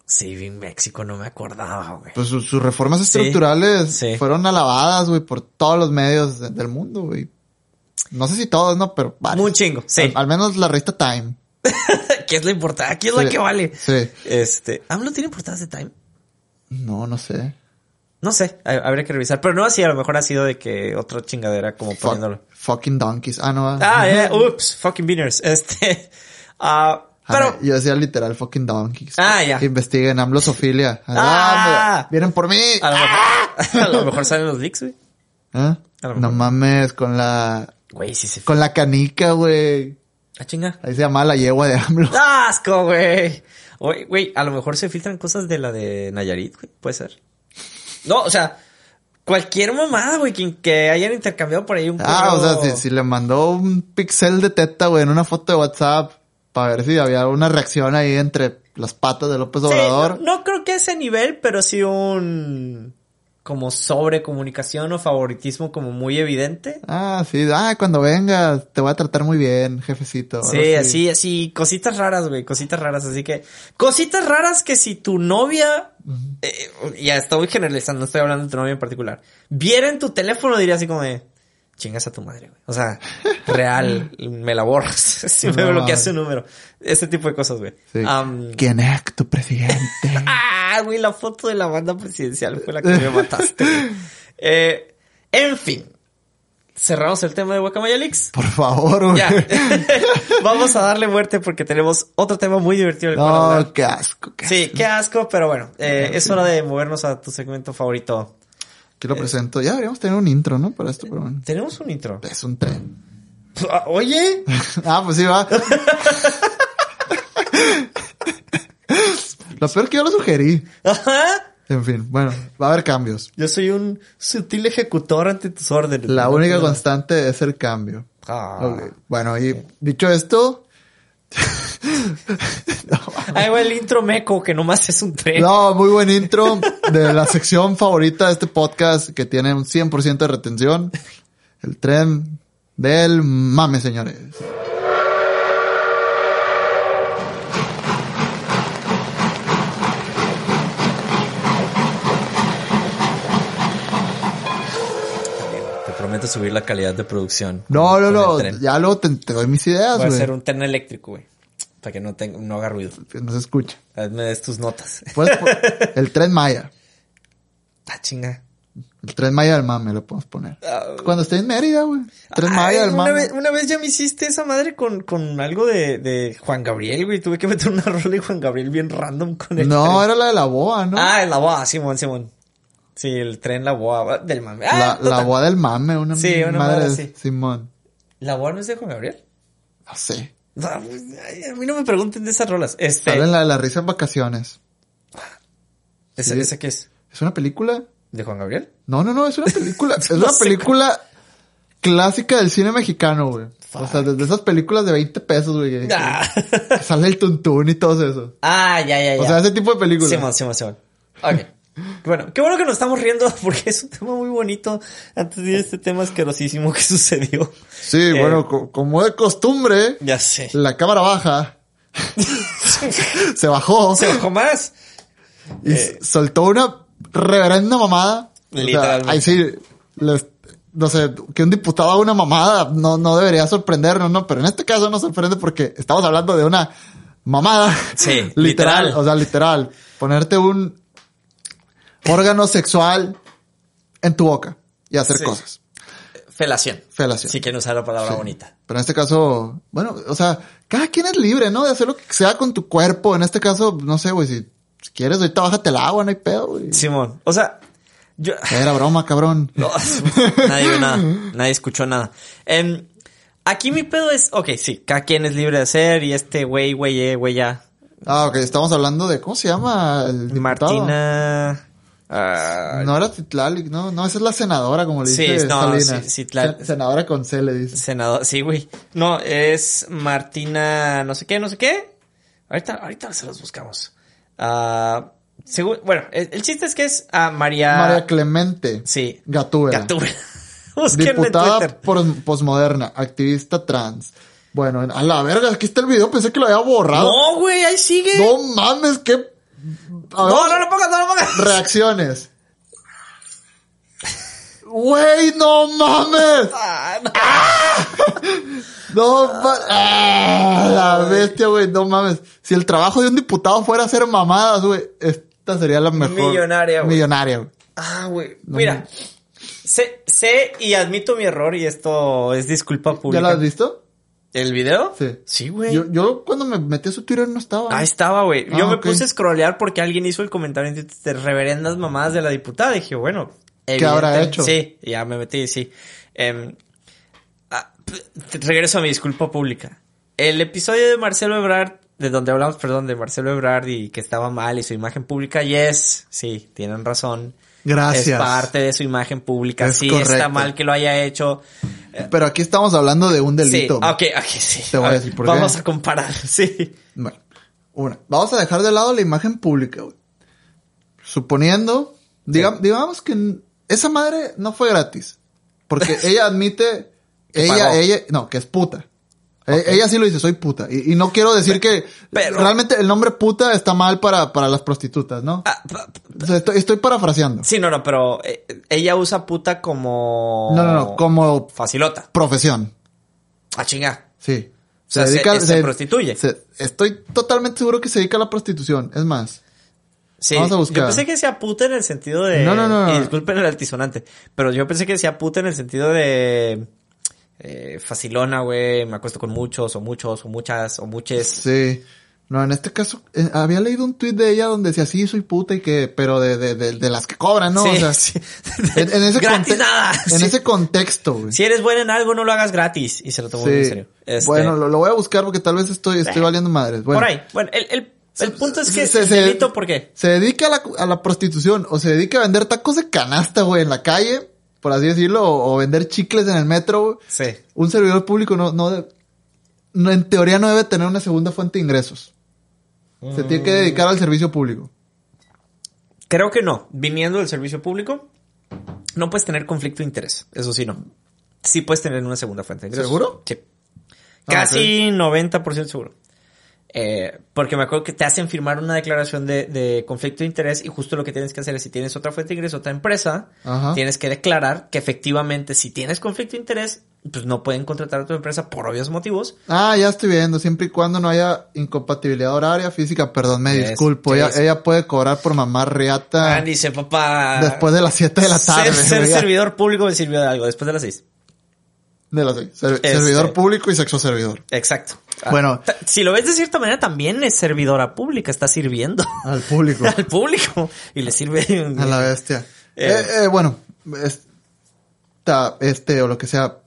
[SPEAKER 2] Saving México, no me acordaba, güey.
[SPEAKER 1] Pues sus, sus reformas estructurales
[SPEAKER 2] sí.
[SPEAKER 1] fueron alabadas, güey, por todos los medios de- del mundo, güey. No sé si todos, ¿no? Pero varios.
[SPEAKER 2] Muy chingo, sí.
[SPEAKER 1] Al, al menos la revista Time. [LAUGHS]
[SPEAKER 2] ¿Qué es la importancia? Aquí es la
[SPEAKER 1] Sí,
[SPEAKER 2] que vale.
[SPEAKER 1] Sí.
[SPEAKER 2] Este. ¿AMLO tiene importancia de Time?
[SPEAKER 1] No, no sé.
[SPEAKER 2] No sé, ha- habría que revisar. Pero no así, a lo mejor ha sido de que otra chingadera como
[SPEAKER 1] Fuck-
[SPEAKER 2] poniéndolo.
[SPEAKER 1] fucking donkeys. Ah, no.
[SPEAKER 2] Ah, [LAUGHS] ya, ups, fucking beaners. Este. [LAUGHS] ah pero.
[SPEAKER 1] Ah, yo decía literal fucking donkeys.
[SPEAKER 2] Ah, ya.
[SPEAKER 1] Que investiguen amlosofilia.
[SPEAKER 2] Ah.
[SPEAKER 1] Ah, vienen por mí.
[SPEAKER 2] A lo, mejor, a lo mejor salen los leaks, güey.
[SPEAKER 1] ¿Eh? No mames, con la,
[SPEAKER 2] Güey, sí se fue.
[SPEAKER 1] con la canica, güey.
[SPEAKER 2] Ah, chinga.
[SPEAKER 1] Ahí se llama la yegua de AMLO. [LAUGHS]
[SPEAKER 2] ¡Asco, güey! Oye, Güey, a lo mejor se filtran cosas de la de Nayarit, güey. Puede ser. No, o sea, cualquier mamada, güey, que, que hayan intercambiado por ahí un
[SPEAKER 1] Ah, o sea, si, si le mandó un pixel de teta, güey, en una foto de WhatsApp, para ver si había una reacción ahí entre las patas de López
[SPEAKER 2] Sí,
[SPEAKER 1] Obrador.
[SPEAKER 2] no, no creo que a ese nivel, pero sí un como sobre comunicación o favoritismo como muy evidente.
[SPEAKER 1] Ah, sí, ah, cuando vengas, te voy a tratar muy bien, jefecito.
[SPEAKER 2] Sí, así, así, cositas raras, güey, cositas raras, así que, cositas raras que si tu novia, eh, ya estoy generalizando, no estoy hablando de tu novia en particular, viera en tu teléfono diría así como de, chingas a tu madre, güey. O sea, real, [LAUGHS] me la borras, [LAUGHS] si me
[SPEAKER 1] No.
[SPEAKER 2] bloqueas su número, ese tipo de cosas, güey.
[SPEAKER 1] Sí.
[SPEAKER 2] Am,
[SPEAKER 1] ¿Quién es tu presidente? [LAUGHS]
[SPEAKER 2] Ah, güey, la foto de la banda presidencial fue la que me mataste. Eh, en fin. cerramos el tema de Guacamaya Leaks.
[SPEAKER 1] Por favor, güey.
[SPEAKER 2] Ya. Vamos a darle muerte porque tenemos otro tema muy divertido. cual
[SPEAKER 1] No, qué asco. Qué
[SPEAKER 2] Sí, qué asco, pero bueno, eh, es hora de movernos a tu segmento favorito.
[SPEAKER 1] Aquí lo presento. Ya deberíamos tener un intro, ¿no? Para esto, pero bueno.
[SPEAKER 2] Tenemos un intro.
[SPEAKER 1] Es un tren.
[SPEAKER 2] Ah, Oye, [LAUGHS]
[SPEAKER 1] ah, pues sí, va. [LAUGHS] lo peor que yo lo sugerí.
[SPEAKER 2] ajá.
[SPEAKER 1] En fin, bueno, va a haber cambios.
[SPEAKER 2] Yo soy un sutil ejecutor ante tus órdenes.
[SPEAKER 1] La única constante es el cambio.
[SPEAKER 2] Ah.
[SPEAKER 1] Bueno, y dicho esto,
[SPEAKER 2] Ahí va el intro meco, que nomás es un tren.
[SPEAKER 1] no, muy buen intro de la sección favorita de este podcast que tiene un 100% de retención. El tren del mame, señores.
[SPEAKER 2] Subir la calidad de producción.
[SPEAKER 1] No, no,
[SPEAKER 2] con
[SPEAKER 1] no, ya luego te, te doy mis ideas,
[SPEAKER 2] Voy a
[SPEAKER 1] güey.
[SPEAKER 2] hacer un tren eléctrico, güey. Para que no, tenga, no haga ruido.
[SPEAKER 1] Que no se escucha.
[SPEAKER 2] Me des tus notas.
[SPEAKER 1] Puedes po- [LAUGHS] el tren Maya.
[SPEAKER 2] Ah, chinga.
[SPEAKER 1] El tren Maya del mame lo podemos poner.
[SPEAKER 2] Ah.
[SPEAKER 1] Cuando esté en Mérida, güey. Tren
[SPEAKER 2] Ay,
[SPEAKER 1] Maya del
[SPEAKER 2] una,
[SPEAKER 1] mame.
[SPEAKER 2] vez, una vez ya me hiciste esa madre con, con algo de, de Juan Gabriel, güey. Tuve que meter una [LAUGHS] rola de Juan Gabriel bien random con el
[SPEAKER 1] No,
[SPEAKER 2] tren.
[SPEAKER 1] era la de la boa, ¿no?
[SPEAKER 2] Ah, la boa, Simón, Simón. Sí, el tren La Boa del mame. Ah,
[SPEAKER 1] la, la boa del mame, una
[SPEAKER 2] Sí, una
[SPEAKER 1] madre
[SPEAKER 2] madre
[SPEAKER 1] de
[SPEAKER 2] así.
[SPEAKER 1] Simón.
[SPEAKER 2] ¿La Boa no es de Juan Gabriel?
[SPEAKER 1] No sé.
[SPEAKER 2] No, a mí no me pregunten de esas rolas. Este,
[SPEAKER 1] Sale la de la risa en vacaciones.
[SPEAKER 2] ¿esa,
[SPEAKER 1] sí.
[SPEAKER 2] ¿esa qué es?
[SPEAKER 1] ¿Es una película?
[SPEAKER 2] ¿De Juan Gabriel?
[SPEAKER 1] No, no, no, es una película. [LAUGHS] es
[SPEAKER 2] No
[SPEAKER 1] una
[SPEAKER 2] sé.
[SPEAKER 1] película clásica del cine mexicano, güey. O sea, desde esas películas de 20 pesos, güey.
[SPEAKER 2] Ah,
[SPEAKER 1] que sale el tuntún y todo eso.
[SPEAKER 2] Ah, ya, ya, ya.
[SPEAKER 1] O sea, ese tipo de películas.
[SPEAKER 2] Simón, Simón, Simón. Ok. [LAUGHS] Bueno, qué bueno que nos estamos riendo [LAUGHS] porque es un tema muy bonito antes de este tema asquerosísimo que [LAUGHS] sucedió.
[SPEAKER 1] Sí,
[SPEAKER 2] Eh,
[SPEAKER 1] bueno, co- como de costumbre,
[SPEAKER 2] Ya sé.
[SPEAKER 1] la cámara baja. se bajó
[SPEAKER 2] Se bajó más.
[SPEAKER 1] y s- soltó una reverenda mamada. O sea,
[SPEAKER 2] Literalmente.
[SPEAKER 1] ahí sí, les- no sé, que un diputado haga una mamada no, no debería sorprendernos, ¿no? Pero en este caso nos sorprende porque estamos hablando de una mamada.
[SPEAKER 2] Sí,
[SPEAKER 1] literal.
[SPEAKER 2] literal.
[SPEAKER 1] O sea, literal. Ponerte un órgano sexual en tu boca y hacer
[SPEAKER 2] Sí.
[SPEAKER 1] cosas.
[SPEAKER 2] Felación.
[SPEAKER 1] Felación.
[SPEAKER 2] Sí no usar la palabra
[SPEAKER 1] Sí.
[SPEAKER 2] bonita.
[SPEAKER 1] Pero en este caso, bueno, o sea, cada quien es libre, ¿no? De hacer lo que sea con tu cuerpo. En este caso, no sé, güey, si, si quieres, ahorita bájate el agua, no hay pedo, güey.
[SPEAKER 2] Simón. O sea, yo...
[SPEAKER 1] Era broma, cabrón. [LAUGHS]
[SPEAKER 2] No, nadie vio nada. Nadie escuchó nada. Em, aquí mi pedo es... Ok, sí. Cada quien es libre de hacer y este güey, güey, eh, güey, ya.
[SPEAKER 1] Ah, ok, estamos hablando de, ¿cómo se llama el?
[SPEAKER 2] Martina... ah,
[SPEAKER 1] No era Citlali, no, no, esa es la senadora, como le
[SPEAKER 2] Sí,
[SPEAKER 1] dice
[SPEAKER 2] no,
[SPEAKER 1] Salinas.
[SPEAKER 2] sí, Citlali.
[SPEAKER 1] Se- Senadora con C, le dice.
[SPEAKER 2] Senador, sí, güey. No, es Martina, no sé qué, no sé qué. Ahorita, ahorita se los buscamos. Ah, según, bueno, el, el chiste es que es a María.
[SPEAKER 1] María Clemente
[SPEAKER 2] Sí.
[SPEAKER 1] Gatúbela.
[SPEAKER 2] Gatúbela. [LAUGHS]
[SPEAKER 1] Diputada posmoderna, activista trans. Bueno, a la verga, aquí está el video, pensé que lo había borrado.
[SPEAKER 2] No, güey, ahí sigue.
[SPEAKER 1] No mames, qué... Ver,
[SPEAKER 2] no, no lo pongas, no lo pongas. [LAUGHS]
[SPEAKER 1] Reacciones. Güey, no mames.
[SPEAKER 2] Ah, no.
[SPEAKER 1] No ma- ah, la bestia, güey, no mames. Si el trabajo de un diputado fuera hacer mamadas, güey, esta sería la mejor.
[SPEAKER 2] Millonaria, güey.
[SPEAKER 1] Millonaria, güey.
[SPEAKER 2] Ah, güey. Mira. Sé, sé y admito mi error y esto es disculpa
[SPEAKER 1] ¿Ya
[SPEAKER 2] pública.
[SPEAKER 1] lo has visto?
[SPEAKER 2] ¿El video?
[SPEAKER 1] Sí.
[SPEAKER 2] Sí, güey.
[SPEAKER 1] Yo, yo cuando me metí a su Twitter no estaba.
[SPEAKER 2] Ahí estaba, güey. Yo
[SPEAKER 1] Ah,
[SPEAKER 2] me puse a scrollear porque alguien hizo el comentario de reverendas mamadas de la diputada. Dije, bueno.
[SPEAKER 1] ¿Qué habrá hecho?
[SPEAKER 2] Sí, ya me metí, sí. Em, ah, regreso a mi disculpa pública. El episodio de Marcelo Ebrard, de donde hablamos, perdón, de Marcelo Ebrard y que estaba mal y su imagen pública, yes, sí, tienen razón.
[SPEAKER 1] Gracias.
[SPEAKER 2] Es parte de su imagen pública.
[SPEAKER 1] Es
[SPEAKER 2] sí, está mal que lo haya hecho.
[SPEAKER 1] Pero aquí estamos hablando de un delito.
[SPEAKER 2] Sí, ok, ok, sí.
[SPEAKER 1] Te voy a decir por qué.
[SPEAKER 2] Vamos a comparar, [LAUGHS] sí.
[SPEAKER 1] Bueno, una. Vamos a dejar de lado la imagen pública, güey. Suponiendo, diga- digamos que esa madre no fue gratis. Porque [LAUGHS] ella admite, ella,
[SPEAKER 2] pagó.
[SPEAKER 1] ella, no, que es puta. E- Ella sí lo dice, soy puta. Y, y no quiero decir que
[SPEAKER 2] pero-
[SPEAKER 1] realmente el nombre puta está mal para, para las prostitutas, ¿no?
[SPEAKER 2] Ah,
[SPEAKER 1] O sea, estoy, estoy parafraseando.
[SPEAKER 2] Sí, no, no, pero eh, ella usa puta como...
[SPEAKER 1] No, no, no, como
[SPEAKER 2] Facilota.
[SPEAKER 1] profesión.
[SPEAKER 2] A chingar.
[SPEAKER 1] Sí.
[SPEAKER 2] O sea, se- se prostituye.
[SPEAKER 1] se- estoy totalmente seguro que se dedica a la prostitución. Es más,
[SPEAKER 2] Sí,
[SPEAKER 1] Vamos a buscar.
[SPEAKER 2] yo pensé que decía puta en el sentido de...
[SPEAKER 1] No, no, no, no.
[SPEAKER 2] Y disculpen el altisonante, pero yo pensé que decía puta en el sentido de... Eh, facilona, güey, me acuesto con muchos, o muchos, o muchas, o muches.
[SPEAKER 1] Sí. No, en este caso, eh, había leído un tuit de ella donde decía, sí, soy puta y que, pero de, de, de, de las que cobran, ¿no?
[SPEAKER 2] Sí,
[SPEAKER 1] o sea, [LAUGHS]
[SPEAKER 2] sí.
[SPEAKER 1] en, en ese
[SPEAKER 2] Gratis nada.
[SPEAKER 1] En
[SPEAKER 2] Sí.
[SPEAKER 1] ese contexto, güey.
[SPEAKER 2] Si eres buena en algo, no lo hagas gratis. Y se lo tomó muy en serio. Este,
[SPEAKER 1] Bueno, lo, lo voy a buscar porque tal vez estoy, estoy
[SPEAKER 2] Eh.
[SPEAKER 1] valiendo madres. Bueno,
[SPEAKER 2] Por ahí. Bueno, el, el, el punto es que
[SPEAKER 1] se-
[SPEAKER 2] ¿por qué?
[SPEAKER 1] Se dedica a la, a la prostitución o se dedica a vender tacos de canasta, güey, en la calle, por así decirlo, o, o vender chicles en el metro.
[SPEAKER 2] Sí.
[SPEAKER 1] Un servidor público no, no, en teoría no debe tener una segunda fuente de ingresos. Se tiene que dedicar al servicio público.
[SPEAKER 2] Creo que no. Viniendo del servicio público, no puedes tener conflicto de interés. Eso sí, no. Sí puedes tener una segunda fuente de ingresos.
[SPEAKER 1] ¿Seguro?
[SPEAKER 2] Sí.
[SPEAKER 1] Ah,
[SPEAKER 2] Casi 90% seguro. Eh, porque me acuerdo que te hacen firmar una declaración de, de conflicto de interés y justo lo que tienes que hacer es si tienes otra fuente de ingreso, otra empresa,
[SPEAKER 1] Ajá.
[SPEAKER 2] tienes que declarar que efectivamente si tienes conflicto de interés, pues no pueden contratar a tu empresa por obvios motivos.
[SPEAKER 1] Ah, ya estoy viendo, siempre y cuando no haya incompatibilidad horaria, física, perdón, me disculpo. Ella, ella puede cobrar por mamá riata
[SPEAKER 2] Ah, dice papá.
[SPEAKER 1] después de las 7 de la tarde.
[SPEAKER 2] Ser, ser servidor público me sirvió de algo después de las 6.
[SPEAKER 1] De las. Ser-
[SPEAKER 2] Este-
[SPEAKER 1] Servidor público y sexo servidor.
[SPEAKER 2] Exacto. Ah,
[SPEAKER 1] Bueno.
[SPEAKER 2] si lo ves de cierta manera, también es servidora pública, está sirviendo
[SPEAKER 1] Al público. [LAUGHS]
[SPEAKER 2] al público y le sirve
[SPEAKER 1] a la bestia.
[SPEAKER 2] Eh.
[SPEAKER 1] Eh, eh, bueno, esta, este o lo que sea.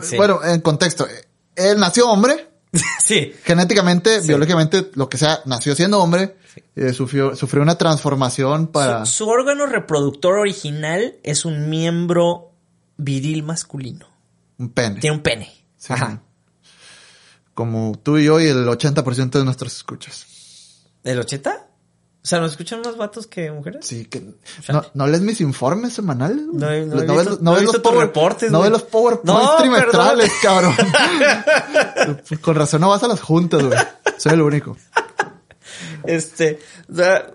[SPEAKER 2] Sí.
[SPEAKER 1] Bueno, en contexto. Él nació hombre. [LAUGHS]
[SPEAKER 2] sí.
[SPEAKER 1] Genéticamente,
[SPEAKER 2] Sí.
[SPEAKER 1] biológicamente, lo que sea, nació siendo hombre. eh, sufrió, sufrió una transformación para...
[SPEAKER 2] Su, su órgano reproductor original es un miembro viril masculino.
[SPEAKER 1] Un pene.
[SPEAKER 2] Tiene un pene.
[SPEAKER 1] Sí.
[SPEAKER 2] Ajá.
[SPEAKER 1] Como tú y yo y el 80% de nuestros escuchas.
[SPEAKER 2] ¿El 80? O sea, ¿nos escuchan más vatos que mujeres?
[SPEAKER 1] Sí, que... ¿No, ¿no lees mis informes semanales? güey?
[SPEAKER 2] No no he
[SPEAKER 1] ves- no
[SPEAKER 2] no
[SPEAKER 1] ves los power-
[SPEAKER 2] reportes,
[SPEAKER 1] No
[SPEAKER 2] güey.
[SPEAKER 1] ves los PowerPoints
[SPEAKER 2] No,
[SPEAKER 1] trimestrales, [LAUGHS] cabrón. Pues [LAUGHS] Con razón no vas a las juntas, güey. Soy el único.
[SPEAKER 2] Este. da-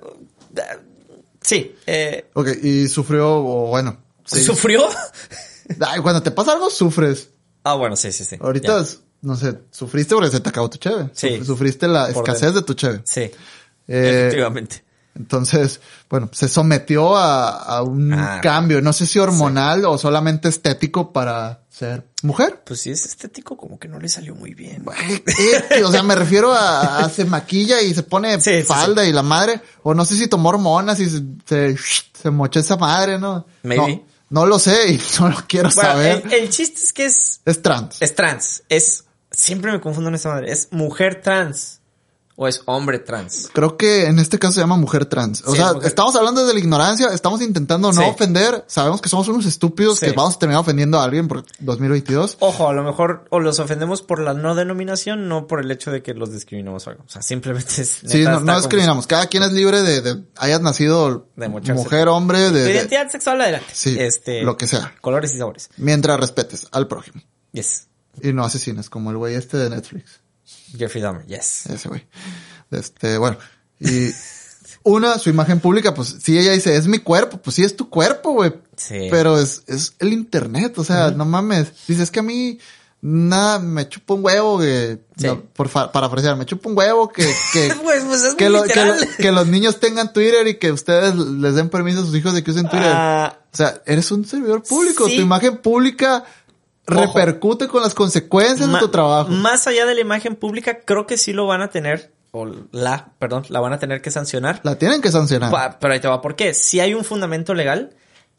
[SPEAKER 2] da- sí. Eh,
[SPEAKER 1] Ok, y sufrió, o bueno. sí.
[SPEAKER 2] ¿Sufrió?
[SPEAKER 1] Ay, cuando te pasa algo, sufres.
[SPEAKER 2] ah, bueno, sí, sí, sí.
[SPEAKER 1] Ahorita, es- no sé, sufriste porque se te acabó tu cheve.
[SPEAKER 2] Sí.
[SPEAKER 1] Suf- Sufriste la escasez de tu cheve.
[SPEAKER 2] Sí.
[SPEAKER 1] Eh,
[SPEAKER 2] efectivamente.
[SPEAKER 1] entonces, bueno, se sometió a, a un
[SPEAKER 2] Ah.
[SPEAKER 1] cambio, no sé si hormonal o solamente estético para ser mujer.
[SPEAKER 2] Pues si es estético, como que no le salió muy bien.
[SPEAKER 1] O sea, me refiero a, a se maquilla y se pone
[SPEAKER 2] Sí, sí,
[SPEAKER 1] falda y la madre, o no sé si tomó hormonas y se, se, se mochó esa madre, ¿no?
[SPEAKER 2] Maybe.
[SPEAKER 1] No, no lo sé y [LAUGHS] no lo quiero
[SPEAKER 2] Bueno,
[SPEAKER 1] saber.
[SPEAKER 2] el, el chiste es que es,
[SPEAKER 1] Es trans.
[SPEAKER 2] es trans. Es, siempre me confundo en esta madre. ¿Es mujer trans o es hombre trans?
[SPEAKER 1] Creo que en este caso se llama mujer trans. O
[SPEAKER 2] Sí,
[SPEAKER 1] sea,
[SPEAKER 2] es
[SPEAKER 1] estamos hablando de la ignorancia, estamos intentando no
[SPEAKER 2] Sí.
[SPEAKER 1] ofender. Sabemos que somos unos estúpidos
[SPEAKER 2] Sí.
[SPEAKER 1] que vamos a terminar ofendiendo a alguien por 2022.
[SPEAKER 2] Ojo, a lo mejor o los ofendemos por la no denominación, no por el hecho de que los discriminamos o algo. O sea, simplemente es...
[SPEAKER 1] Sí, no, no discriminamos. Cada quien es libre de, de hayas nacido
[SPEAKER 2] De
[SPEAKER 1] mujer, hombre, de,
[SPEAKER 2] confuso. Tu
[SPEAKER 1] de-
[SPEAKER 2] identidad sexual adelante.
[SPEAKER 1] Sí,
[SPEAKER 2] este,
[SPEAKER 1] lo que sea.
[SPEAKER 2] Colores y sabores.
[SPEAKER 1] mientras respetes al prójimo.
[SPEAKER 2] Yes.
[SPEAKER 1] Y no asesines, como el güey este de Netflix.
[SPEAKER 2] Jeffrey Dahmer, yes.
[SPEAKER 1] Ese güey. Este, bueno. Y [LAUGHS] una, su imagen pública, pues si ella dice, es mi cuerpo, pues sí es tu cuerpo, güey.
[SPEAKER 2] Sí.
[SPEAKER 1] Pero es, es el internet, o sea, no mames. Dices que a mí nada, me chupa un huevo, que,
[SPEAKER 2] Sí.
[SPEAKER 1] no, por fa- parafrasear, me chupa un huevo que, que, [LAUGHS]
[SPEAKER 2] Pues, pues es
[SPEAKER 1] que,
[SPEAKER 2] muy
[SPEAKER 1] lo- que, lo- que los niños tengan Twitter y que ustedes les den permiso a sus hijos de que usen Twitter.
[SPEAKER 2] Ah,
[SPEAKER 1] O sea, eres un servidor público.
[SPEAKER 2] Sí.
[SPEAKER 1] Tu imagen pública repercute con las consecuencias de tu trabajo.
[SPEAKER 2] Más allá de la imagen pública, creo que sí lo van a tener, o la, perdón, la van a tener que sancionar.
[SPEAKER 1] La tienen que sancionar.
[SPEAKER 2] Pa- Pero ahí te va, ¿por qué? Si hay un fundamento legal,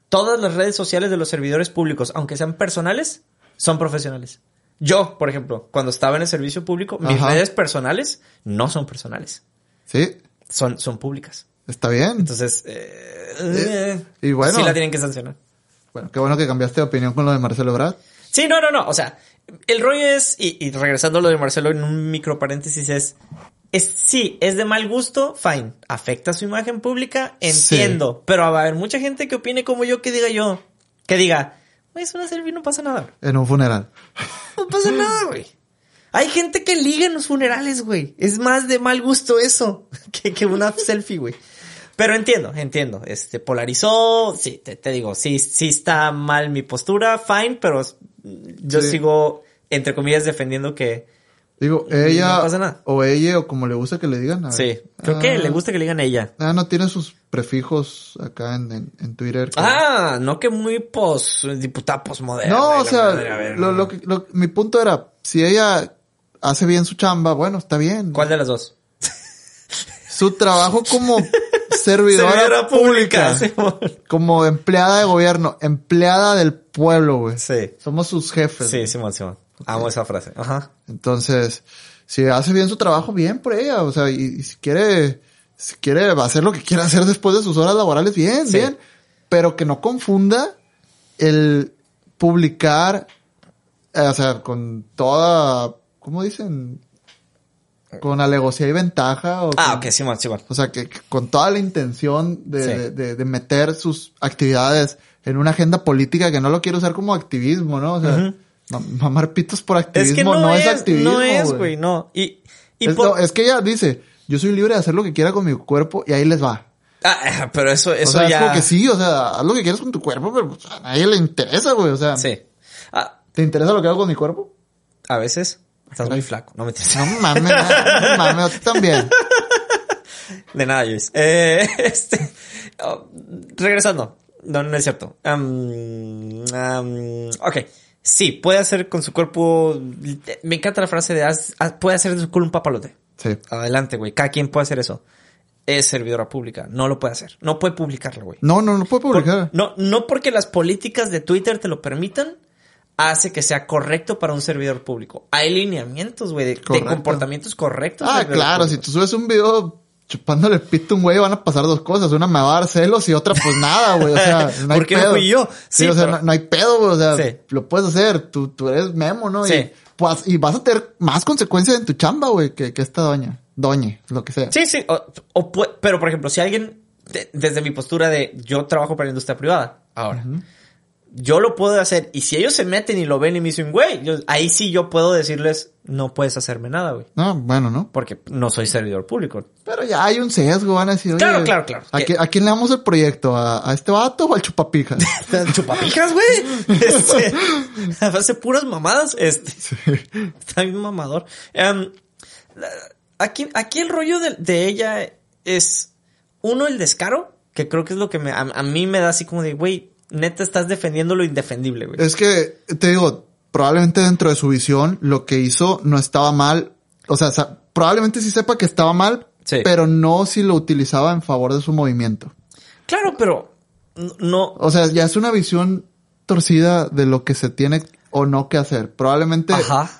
[SPEAKER 2] todas las redes sociales de los servidores públicos, aunque sean personales, son profesionales. Yo, por ejemplo, cuando estaba en el servicio público, mis
[SPEAKER 1] Ajá.
[SPEAKER 2] redes personales no son personales,
[SPEAKER 1] Sí,
[SPEAKER 2] son, son públicas.
[SPEAKER 1] está bien.
[SPEAKER 2] Entonces, eh,
[SPEAKER 1] Eh, y bueno.
[SPEAKER 2] sí la tienen que sancionar.
[SPEAKER 1] Bueno, qué bueno que cambiaste de opinión con lo de Marcelo Ebrard.
[SPEAKER 2] Sí, no, no, no. O sea, el rollo es, y, y regresando a lo de Marcelo en un micro paréntesis, es, es, sí, es de mal gusto, fine. Afecta su imagen pública, entiendo. Pero va a haber mucha gente que opine como yo, que diga yo, que diga, güey, es una selfie, no pasa nada.
[SPEAKER 1] En un funeral.
[SPEAKER 2] No pasa [LAUGHS] nada, güey. Hay gente que liga en los funerales, güey. Es más de mal gusto eso [LAUGHS] que, que una selfie, güey. Pero entiendo, entiendo. Este, polarizó. Sí, te, te digo, sí, sí está mal mi postura, fine, pero yo
[SPEAKER 1] Sí.
[SPEAKER 2] sigo, entre comillas, defendiendo que
[SPEAKER 1] Digo, ella
[SPEAKER 2] no pasa nada.
[SPEAKER 1] o ella o como le gusta que le digan. a.
[SPEAKER 2] Sí. Creo que
[SPEAKER 1] Ah,
[SPEAKER 2] le gusta que le digan ella.
[SPEAKER 1] Ah, no tiene sus prefijos acá en, en, en Twitter. que-
[SPEAKER 2] Ah, no que muy pos, diputada posmoderna.
[SPEAKER 1] no, o sea,
[SPEAKER 2] madre, ver,
[SPEAKER 1] lo,
[SPEAKER 2] no.
[SPEAKER 1] lo que- lo- mi punto era, si ella hace bien su chamba, bueno, está bien.
[SPEAKER 2] ¿Cuál de las dos?
[SPEAKER 1] Su trabajo como [LAUGHS] servidora,
[SPEAKER 2] Servidora
[SPEAKER 1] pública,
[SPEAKER 2] Simón.
[SPEAKER 1] como empleada de gobierno, empleada del pueblo, güey.
[SPEAKER 2] Sí.
[SPEAKER 1] Somos sus jefes.
[SPEAKER 2] Sí. Simón, Simón. Amo esa frase. Ajá.
[SPEAKER 1] Entonces, si hace bien su trabajo, bien por ella. O sea, y, y si quiere, si quiere hacer lo que quiera hacer después de sus horas laborales, bien,
[SPEAKER 2] Sí.
[SPEAKER 1] bien. Pero que no confunda el publicar, eh, o sea, con toda, ¿cómo dicen? Con alevosía y ventaja. O
[SPEAKER 2] Ah,
[SPEAKER 1] con-
[SPEAKER 2] ok, Simón, Simón.
[SPEAKER 1] O sea, que, con toda la intención de,
[SPEAKER 2] Sí.
[SPEAKER 1] de- de- de meter sus actividades en una agenda política que no lo quiere usar como activismo, ¿no? O sea, mamar pitos por
[SPEAKER 2] Es
[SPEAKER 1] activismo
[SPEAKER 2] que no, es,
[SPEAKER 1] activismo.
[SPEAKER 2] no es, güey, no. Y, y
[SPEAKER 1] Es,
[SPEAKER 2] por-
[SPEAKER 1] no, es que ella dice, yo soy libre de hacer lo que quiera con mi cuerpo y ahí les va.
[SPEAKER 2] Ah, pero eso,
[SPEAKER 1] O
[SPEAKER 2] eso
[SPEAKER 1] sea,
[SPEAKER 2] ya.
[SPEAKER 1] es como que sí, o sea, haz lo que quieras con tu cuerpo, pero pues, a nadie le interesa, güey. O sea,
[SPEAKER 2] Sí. Ah,
[SPEAKER 1] ¿te interesa lo que hago con mi cuerpo?
[SPEAKER 2] a veces estás muy flaco, no me.
[SPEAKER 1] No mames, no mames, tú también. [LAUGHS]
[SPEAKER 2] De nada, Joyce. Eh, [LAUGHS] este, oh, regresando. No, no es cierto. Am, ok. Sí, puede hacer con su cuerpo. Me encanta la frase de haz- haz- puede hacer de su culo un papalote.
[SPEAKER 1] Sí.
[SPEAKER 2] Adelante, güey. Cada quien puede hacer eso. Es servidora pública. No lo puede hacer. No puede publicarlo, güey.
[SPEAKER 1] No, no, no puedo
[SPEAKER 2] Por-
[SPEAKER 1] publicar.
[SPEAKER 2] no, no porque las políticas de Twitter te lo permitan, hace que sea correcto para un servidor público. Hay lineamientos, güey, de, comportamientos correctos.
[SPEAKER 1] Ah, claro, si tú subes un video chupándole el pito a un güey, van a pasar dos cosas. Una me va a dar celos y otra pues nada, güey. O sea, [LAUGHS] no hay
[SPEAKER 2] ¿Por qué no
[SPEAKER 1] pedo.
[SPEAKER 2] fui yo?
[SPEAKER 1] Sí,
[SPEAKER 2] Sí,
[SPEAKER 1] o sea,
[SPEAKER 2] pero-
[SPEAKER 1] no, no hay pedo, güey. O sea,
[SPEAKER 2] Sí.
[SPEAKER 1] lo puedes hacer. Tú, tú eres memo, ¿no?
[SPEAKER 2] Sí.
[SPEAKER 1] Y, pues, y vas a tener más consecuencias en tu chamba, güey, que, que esta doña. Doñe, lo que sea.
[SPEAKER 2] Sí, sí. O, o pero, por ejemplo, si alguien, de- desde mi postura de yo trabajo para la industria privada, ahora, yo lo puedo hacer. Y si ellos se meten y lo ven y me dicen, güey, yo- ahí sí yo puedo decirles, no puedes hacerme nada, güey.
[SPEAKER 1] No, bueno, ¿no?
[SPEAKER 2] Porque no soy servidor público.
[SPEAKER 1] Pero ya hay un sesgo, van a decir, oye,
[SPEAKER 2] Claro, claro, claro.
[SPEAKER 1] ¿a, qui- a quién le damos el proyecto? ¿A, a este vato o al chupapijas? [LAUGHS]
[SPEAKER 2] Chupapijas, güey. [LAUGHS] Este, [LAUGHS] hace puras mamadas. Este. Está bien mamador. Em, aquí, aquí el rollo de, de ella es, uno, el descaro, que creo que es lo que me, a, a mí me da así como de, güey, neta estás defendiendo lo indefendible, güey.
[SPEAKER 1] Es que, te digo, probablemente dentro de su visión, lo que hizo no estaba mal. O sea, probablemente sí sepa que estaba mal,
[SPEAKER 2] Sí.
[SPEAKER 1] pero no si lo utilizaba en favor de su movimiento.
[SPEAKER 2] Claro, pero no.
[SPEAKER 1] O sea, ya es una visión torcida de lo que se tiene o no que hacer. Probablemente
[SPEAKER 2] Ajá.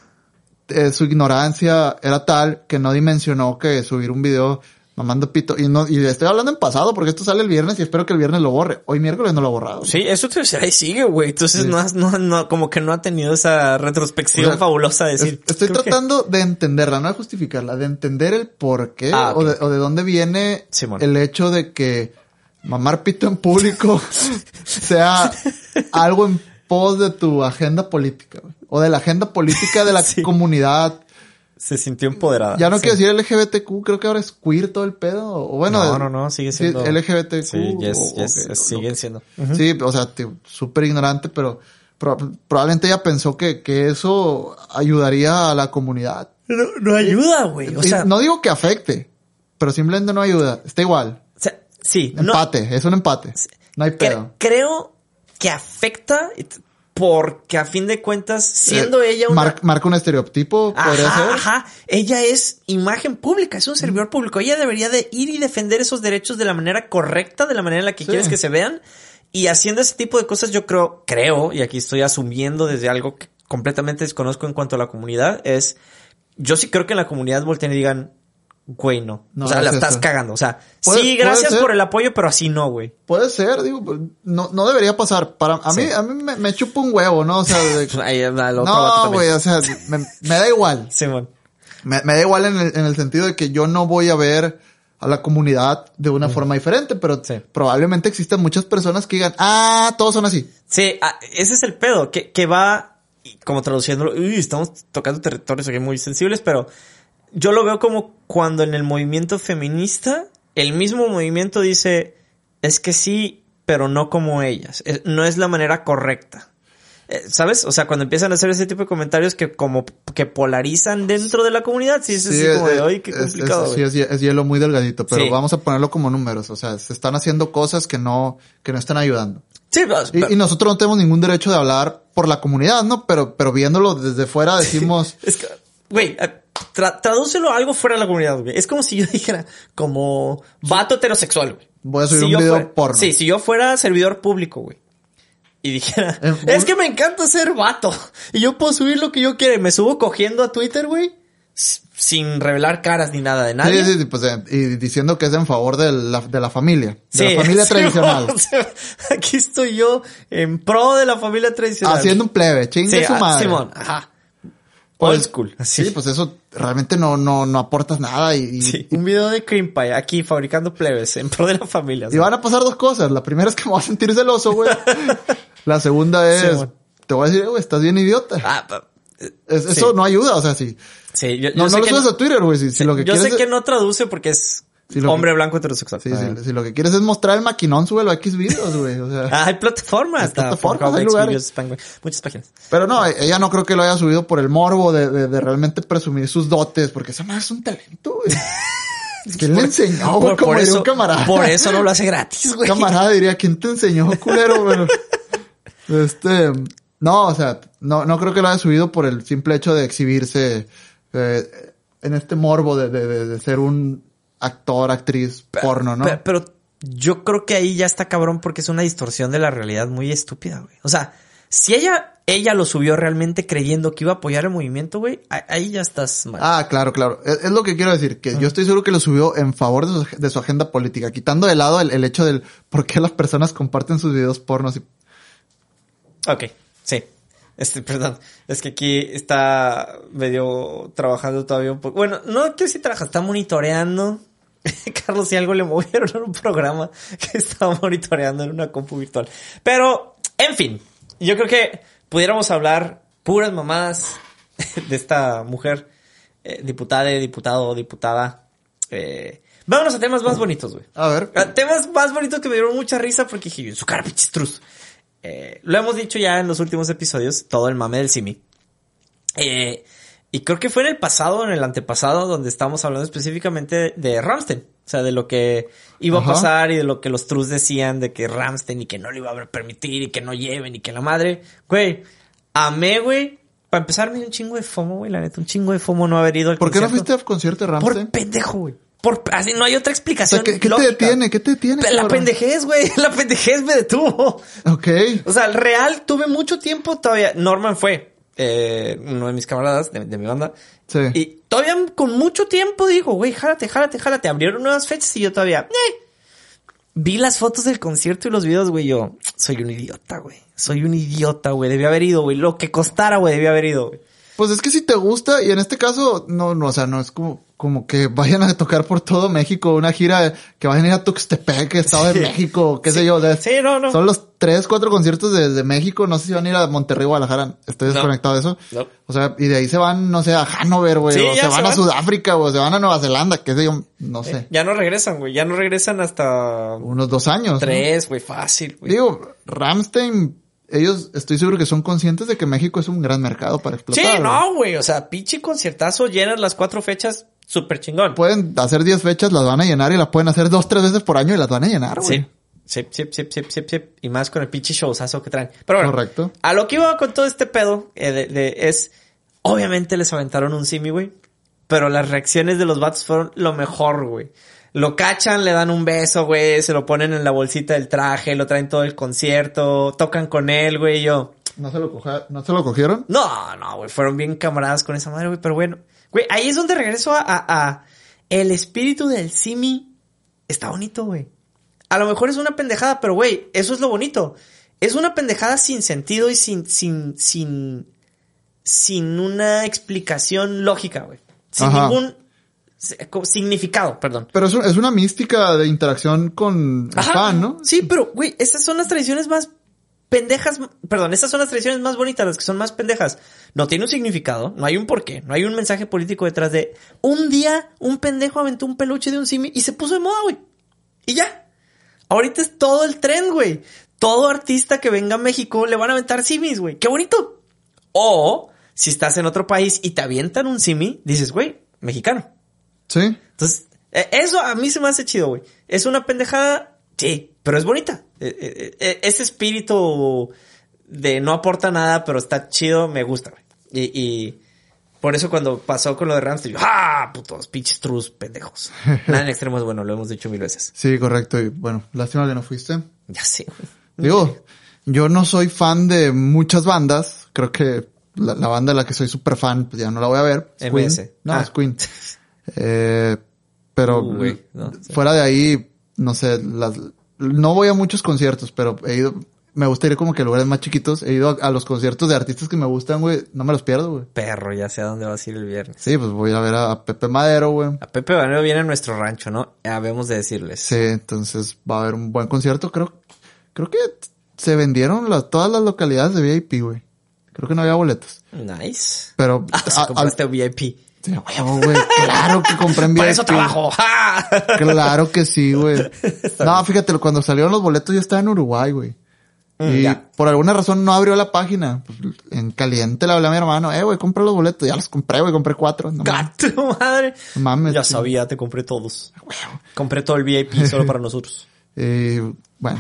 [SPEAKER 1] eh, su ignorancia era tal que no dimensionó que subir un video mamando pito. Y no, y estoy hablando en pasado porque esto sale el viernes y espero que el viernes lo borre. Hoy miércoles no lo ha borrado.
[SPEAKER 2] Sí, eso te ahí sigue, güey. Entonces
[SPEAKER 1] Sí.
[SPEAKER 2] no, has- no, no, como que no ha tenido esa retrospección
[SPEAKER 1] O sea,
[SPEAKER 2] fabulosa de decir.
[SPEAKER 1] Es- Estoy
[SPEAKER 2] que-
[SPEAKER 1] tratando de entenderla, no de justificarla, de entender el por qué
[SPEAKER 2] Ah,
[SPEAKER 1] o, de, o de dónde viene el hecho de que mamar pito en público [LAUGHS] sea algo en pos de tu agenda política, güey. O de la agenda política de la [LAUGHS]
[SPEAKER 2] Sí.
[SPEAKER 1] comunidad.
[SPEAKER 2] Se sintió empoderada.
[SPEAKER 1] Ya no
[SPEAKER 2] Sí.
[SPEAKER 1] quiero decir LGBTQ, creo que ahora es queer todo el pedo. O bueno,
[SPEAKER 2] no, no, no, sigue
[SPEAKER 1] sí,
[SPEAKER 2] siendo.
[SPEAKER 1] LGBTQ.
[SPEAKER 2] Sí, yes,
[SPEAKER 1] o-
[SPEAKER 2] yes,
[SPEAKER 1] que-
[SPEAKER 2] siguen siendo.
[SPEAKER 1] Sí, o sea, súper ignorante, pero pro- probablemente ella pensó que, que eso ayudaría a la comunidad.
[SPEAKER 2] No, no ayuda, güey. O sea,
[SPEAKER 1] no digo que afecte, pero simplemente no ayuda. Está igual.
[SPEAKER 2] o sea, sí, no.
[SPEAKER 1] Empate, es un empate. No hay
[SPEAKER 2] Cre-
[SPEAKER 1] pedo.
[SPEAKER 2] creo que afecta porque a fin de cuentas, siendo
[SPEAKER 1] Eh,
[SPEAKER 2] ella una...
[SPEAKER 1] mar- marca un estereotipo, podría
[SPEAKER 2] Ajá,
[SPEAKER 1] ser.
[SPEAKER 2] ajá. Ella es imagen pública, es un servidor público. Ella debería de ir y defender esos derechos de la manera correcta, de la manera en la que
[SPEAKER 1] Sí.
[SPEAKER 2] quieres que se vean. Y haciendo ese tipo de cosas, yo creo, creo, y aquí estoy asumiendo desde algo que completamente desconozco en cuanto a la comunidad, es, yo sí creo que en la comunidad volteen y digan, güey, no.
[SPEAKER 1] No
[SPEAKER 2] o sea, la
[SPEAKER 1] es
[SPEAKER 2] estás
[SPEAKER 1] eso.
[SPEAKER 2] cagando. O sea, sí, gracias por el apoyo, pero así no, güey.
[SPEAKER 1] Puede ser, digo, pues, no, no debería pasar. Para, a mí, a mí me, me chupa un huevo, ¿no? O sea, de- [LAUGHS]
[SPEAKER 2] Ahí, vato
[SPEAKER 1] no, güey, o sea, me, me da igual. [LAUGHS]
[SPEAKER 2] Simón.
[SPEAKER 1] Me, me da igual en el, en el sentido de que yo no voy a ver a la comunidad de una forma diferente, pero
[SPEAKER 2] Sí.
[SPEAKER 1] probablemente existan muchas personas que digan, ah, todos son así.
[SPEAKER 2] Sí, ah, ese es el pedo, que, que va, como traduciéndolo, uy, estamos tocando territorios aquí muy sensibles, pero yo lo veo como cuando en el movimiento feminista, el mismo movimiento dice, es que sí, pero no como ellas, no es la manera correcta. eh, ¿sabes? O sea, cuando empiezan a hacer ese tipo de comentarios que como que polarizan dentro de la comunidad, sí, es así como de, "Ay, qué complicado,
[SPEAKER 1] es-
[SPEAKER 2] güey".
[SPEAKER 1] sí, es, es hielo muy delgadito, pero
[SPEAKER 2] Sí.
[SPEAKER 1] vamos a ponerlo como números. O sea, se están haciendo cosas que no, que no están ayudando.
[SPEAKER 2] Sí, pero-
[SPEAKER 1] Y, y nosotros no tenemos ningún derecho de hablar por la comunidad, ¿no? Pero, pero viéndolo desde fuera [LAUGHS] decimos,
[SPEAKER 2] Es que, güey, tra- tradúcelo a algo fuera de la comunidad, güey. Es como si yo [LAUGHS] dijera, como vato heterosexual, güey.
[SPEAKER 1] Voy a subir
[SPEAKER 2] Si
[SPEAKER 1] un video
[SPEAKER 2] fuera-
[SPEAKER 1] porno.
[SPEAKER 2] Sí, si yo fuera servidor público, güey. Y dijera, [LAUGHS] es que me encanta ser vato. Y yo puedo subir lo que yo quiera. Y me subo cogiendo a Twitter, güey. Sin revelar caras ni nada de nadie.
[SPEAKER 1] sí, sí, sí, pues, eh, y diciendo que es en favor de la, de la familia, de
[SPEAKER 2] Sí,
[SPEAKER 1] la familia [LAUGHS]
[SPEAKER 2] sí,
[SPEAKER 1] tradicional.
[SPEAKER 2] o sea, aquí estoy yo en pro de la familia tradicional.
[SPEAKER 1] Haciendo un plebe, chingue su
[SPEAKER 2] ah,
[SPEAKER 1] madre.
[SPEAKER 2] Simón, ajá.
[SPEAKER 1] Pues,
[SPEAKER 2] Old school.
[SPEAKER 1] Sí, pues eso realmente no, no, no aportas nada y, y-
[SPEAKER 2] Sí, un video de Cream Pie aquí fabricando plebes en pro de la familia.
[SPEAKER 1] y van a pasar dos cosas. La primera es que me voy a sentir celoso, güey. [LAUGHS] La segunda es,
[SPEAKER 2] Sí, bueno.
[SPEAKER 1] te voy a decir, "Eh, güey, estás bien idiota.
[SPEAKER 2] Ah,
[SPEAKER 1] Es-
[SPEAKER 2] sí.
[SPEAKER 1] Eso no ayuda, o sea, sí.
[SPEAKER 2] sí, yo, yo
[SPEAKER 1] No,
[SPEAKER 2] sé
[SPEAKER 1] no lo
[SPEAKER 2] que
[SPEAKER 1] subes a Twitter, güey. Si, si lo que
[SPEAKER 2] yo
[SPEAKER 1] quieres
[SPEAKER 2] sé que no traduce porque es
[SPEAKER 1] Sí, lo que-
[SPEAKER 2] hombre blanco heterosexual.
[SPEAKER 1] sí,
[SPEAKER 2] Ah.
[SPEAKER 1] sí, si lo que quieres es mostrar el maquinón, súbelo a X videos, güey. O sea.
[SPEAKER 2] Ah, hay plataformas.
[SPEAKER 1] Hay plataformas, hay lugares.
[SPEAKER 2] Muchas páginas.
[SPEAKER 1] Pero no, ella no creo que lo haya subido por el morbo de, de, de realmente presumir sus dotes, porque esa madre es un talento, güey. [LAUGHS] ¿Quién le enseñó, güey?
[SPEAKER 2] por,
[SPEAKER 1] Como
[SPEAKER 2] por
[SPEAKER 1] diría
[SPEAKER 2] eso,
[SPEAKER 1] un camarada.
[SPEAKER 2] por eso no lo hace gratis, [LAUGHS] güey.
[SPEAKER 1] camarada diría, ¿quién te enseñó, culero? Pero, este, no, o sea, no, no creo que lo haya subido por el simple hecho de exhibirse eh, en este morbo de, de, de, de ser un actor, actriz porno, ¿no?
[SPEAKER 2] Pero, pero yo creo que ahí ya está cabrón porque es una distorsión de la realidad muy estúpida, güey. O sea, si ella, ella lo subió realmente creyendo que iba a apoyar el movimiento, güey, ahí ya estás mal.
[SPEAKER 1] Ah, claro, claro. Es, es lo que quiero decir, que yo estoy seguro que lo subió en favor de su, de su agenda política, quitando de lado el, el hecho del por qué las personas comparten sus videos pornos. Y,
[SPEAKER 2] Ok, sí. Este, perdón, es que aquí está medio trabajando todavía un poco. Bueno, no quiero decir trabaja, está monitoreando. [LAUGHS] Carlos, si algo le movieron en un programa que estaba monitoreando en una compu virtual. Pero, en fin, yo creo que pudiéramos hablar puras mamadas [LAUGHS] de esta mujer, eh, diputada, diputado, diputada. Eh, vámonos a temas más bonitos, güey.
[SPEAKER 1] a ver,
[SPEAKER 2] Ah, Temas más bonitos que me dieron mucha risa porque dije, su cara pichistruz. Eh, lo hemos dicho ya en los últimos episodios, todo el mame del Simi. Eh, y creo que fue en el pasado, en el antepasado, donde estábamos hablando específicamente de Ramstein. O sea, de lo que iba
[SPEAKER 1] Ajá.
[SPEAKER 2] a pasar y de lo que los trus decían de que Ramstein y que no le iba a permitir y que no lleven y que la madre. Güey, amé, güey. Para empezar, me dio un chingo de fomo, güey, la neta. Un chingo de fomo no haber ido al
[SPEAKER 1] ¿por qué no
[SPEAKER 2] concierto.
[SPEAKER 1] fuiste al concierto de Ramstein?
[SPEAKER 2] Por pendejo, güey. Por, así no hay otra
[SPEAKER 1] O
[SPEAKER 2] explicación.
[SPEAKER 1] sea, ¿qué, qué te detiene? ¿Qué te detiene?
[SPEAKER 2] La pendejez, güey. [LAUGHS] La pendejez me detuvo.
[SPEAKER 1] Ok.
[SPEAKER 2] O sea, el real tuve mucho tiempo todavía. Norman fue eh, uno de mis camaradas de, de mi banda.
[SPEAKER 1] Sí.
[SPEAKER 2] Y todavía con mucho tiempo digo, güey, jálate, jálate, jálate. Abrieron nuevas fechas y yo todavía, eh. Vi las fotos del concierto y los videos, güey. Yo, soy un idiota, güey. Soy un idiota, güey. Debí haber ido, güey. Lo que costara, güey, debí haber ido, güey.
[SPEAKER 1] Pues es que si te gusta, y en este caso, no, no, o sea, no es como, como que vayan a tocar por todo México, una gira que vayan a ir a Tuxtepec, Estado de
[SPEAKER 2] Sí.
[SPEAKER 1] México, qué sé yo. de-
[SPEAKER 2] Sí, no, no.
[SPEAKER 1] Son los tres, cuatro conciertos de, de México, no sé si van a ir a Monterrey o Guadalajara, estoy
[SPEAKER 2] No.
[SPEAKER 1] desconectado de eso.
[SPEAKER 2] No.
[SPEAKER 1] O sea, y de ahí se van, no sé, a Hanover, güey,
[SPEAKER 2] Sí,
[SPEAKER 1] o se
[SPEAKER 2] se
[SPEAKER 1] van a. Sudáfrica, o se van a Nueva Zelanda, qué sé yo, no sé,
[SPEAKER 2] Ya no regresan, güey. Ya no regresan hasta
[SPEAKER 1] unos dos años.
[SPEAKER 2] tres, güey. Fácil, güey.
[SPEAKER 1] Digo, Ramstein, ellos estoy seguro que son conscientes de que México es un gran mercado para
[SPEAKER 2] Sí,
[SPEAKER 1] explotar. güey.
[SPEAKER 2] no, güey. O sea, pinche conciertazo, llenas las cuatro fechas, súper chingón.
[SPEAKER 1] pueden hacer 10 fechas, las van a llenar y las pueden hacer dos, tres veces por año y las van a llenar, güey.
[SPEAKER 2] Sí. Sí, sí, sí, sí, sí, sí. Y más con el pinche showzazo que traen. Pero bueno.
[SPEAKER 1] Correcto.
[SPEAKER 2] A lo que iba con todo este pedo eh, de, de- es... Obviamente les aventaron un simi, güey. Pero las reacciones de los vatos fueron lo mejor, güey. Lo cachan, le dan un beso, güey. Se lo ponen en la bolsita del traje, lo traen todo el concierto. Tocan con él, güey. y Yo...
[SPEAKER 1] ¿No se lo, coja- ¿no se lo cogieron?
[SPEAKER 2] No, no, güey, fueron bien camaradas con esa madre, güey, pero bueno. Güey, ahí es donde regreso a, a- a el espíritu del simi. Está bonito, güey. A lo mejor es una pendejada, pero güey, eso es lo bonito. Es una pendejada sin sentido y sin, sin, sin, sin una explicación lógica, güey. Sin
[SPEAKER 1] Ajá.
[SPEAKER 2] ningún significado, perdón.
[SPEAKER 1] Pero es, es una mística de interacción con el
[SPEAKER 2] Ajá.
[SPEAKER 1] fan, ¿no?
[SPEAKER 2] Sí, pero, güey, estas son las tradiciones más pendejas. Perdón, estas son las tradiciones más bonitas, las que son más pendejas. No tiene un significado, no hay un porqué, no hay un mensaje político detrás de un día un pendejo aventó un peluche de un simi y se puso de moda, güey. Y ya. Ahorita es todo el tren, güey. todo artista que venga a México le van a aventar simis, güey. ¡Qué bonito! O si estás en otro país y te avientan un simi, dices, güey, mexicano.
[SPEAKER 1] Sí.
[SPEAKER 2] Entonces, eh, eso a mí se me hace chido, güey. Es una pendejada, sí, pero es bonita. Eh, eh, ese espíritu de no aporta nada, pero está chido, me gusta, güey. Y, y por eso cuando pasó con lo de Rams, yo, ¡ah! Putos, pinches trus, pendejos. [LAUGHS] Nada en extremo es bueno, lo hemos dicho mil veces.
[SPEAKER 1] Sí, correcto. Y bueno, lástima que no fuiste.
[SPEAKER 2] Ya sé, güey.
[SPEAKER 1] Digo, yo no soy fan de muchas bandas. Creo que la, la banda de la que soy súper fan, pues ya no la voy a ver.
[SPEAKER 2] MS.
[SPEAKER 1] Queen. No,
[SPEAKER 2] Ah.
[SPEAKER 1] es Queen. [LAUGHS] Eh, pero
[SPEAKER 2] Uh, güey, no, sí.
[SPEAKER 1] fuera de ahí, no sé, las, no voy a muchos conciertos, pero he ido, me gusta ir como que a lugares más chiquitos. He ido a, a los conciertos de artistas que me gustan, güey. No me los pierdo, güey.
[SPEAKER 2] Perro, ya sé a dónde vas a ir el viernes.
[SPEAKER 1] Sí, pues voy a ver a, a Pepe Madero, güey.
[SPEAKER 2] A Pepe Banero viene a nuestro rancho, ¿no? Habemos de decirles.
[SPEAKER 1] Sí, entonces va a haber un buen concierto. Creo, creo que se vendieron las, todas las localidades de VIP, güey. Creo que no había boletos.
[SPEAKER 2] Nice.
[SPEAKER 1] Pero, [LAUGHS]
[SPEAKER 2] Ah, si
[SPEAKER 1] a-
[SPEAKER 2] compraste VIP.
[SPEAKER 1] Sí, huevo, güey. Claro que compré en
[SPEAKER 2] Para
[SPEAKER 1] VIP.
[SPEAKER 2] eso trabajo. [LAUGHS] ¡Ja!
[SPEAKER 1] Claro que sí, güey. No, fíjate, cuando salieron los boletos yo estaba en Uruguay, güey.
[SPEAKER 2] Mm,
[SPEAKER 1] Y
[SPEAKER 2] ya.
[SPEAKER 1] por alguna razón no abrió la página. Pues, en caliente le hablé a mi hermano, eh, güey, compra los boletos. Ya los compré, güey, compré cuatro. No.
[SPEAKER 2] ¡Gato madre!
[SPEAKER 1] Mames,
[SPEAKER 2] ya sabía, te compré todos. Compré todo el VIP solo para [LAUGHS] nosotros.
[SPEAKER 1] Eh, bueno,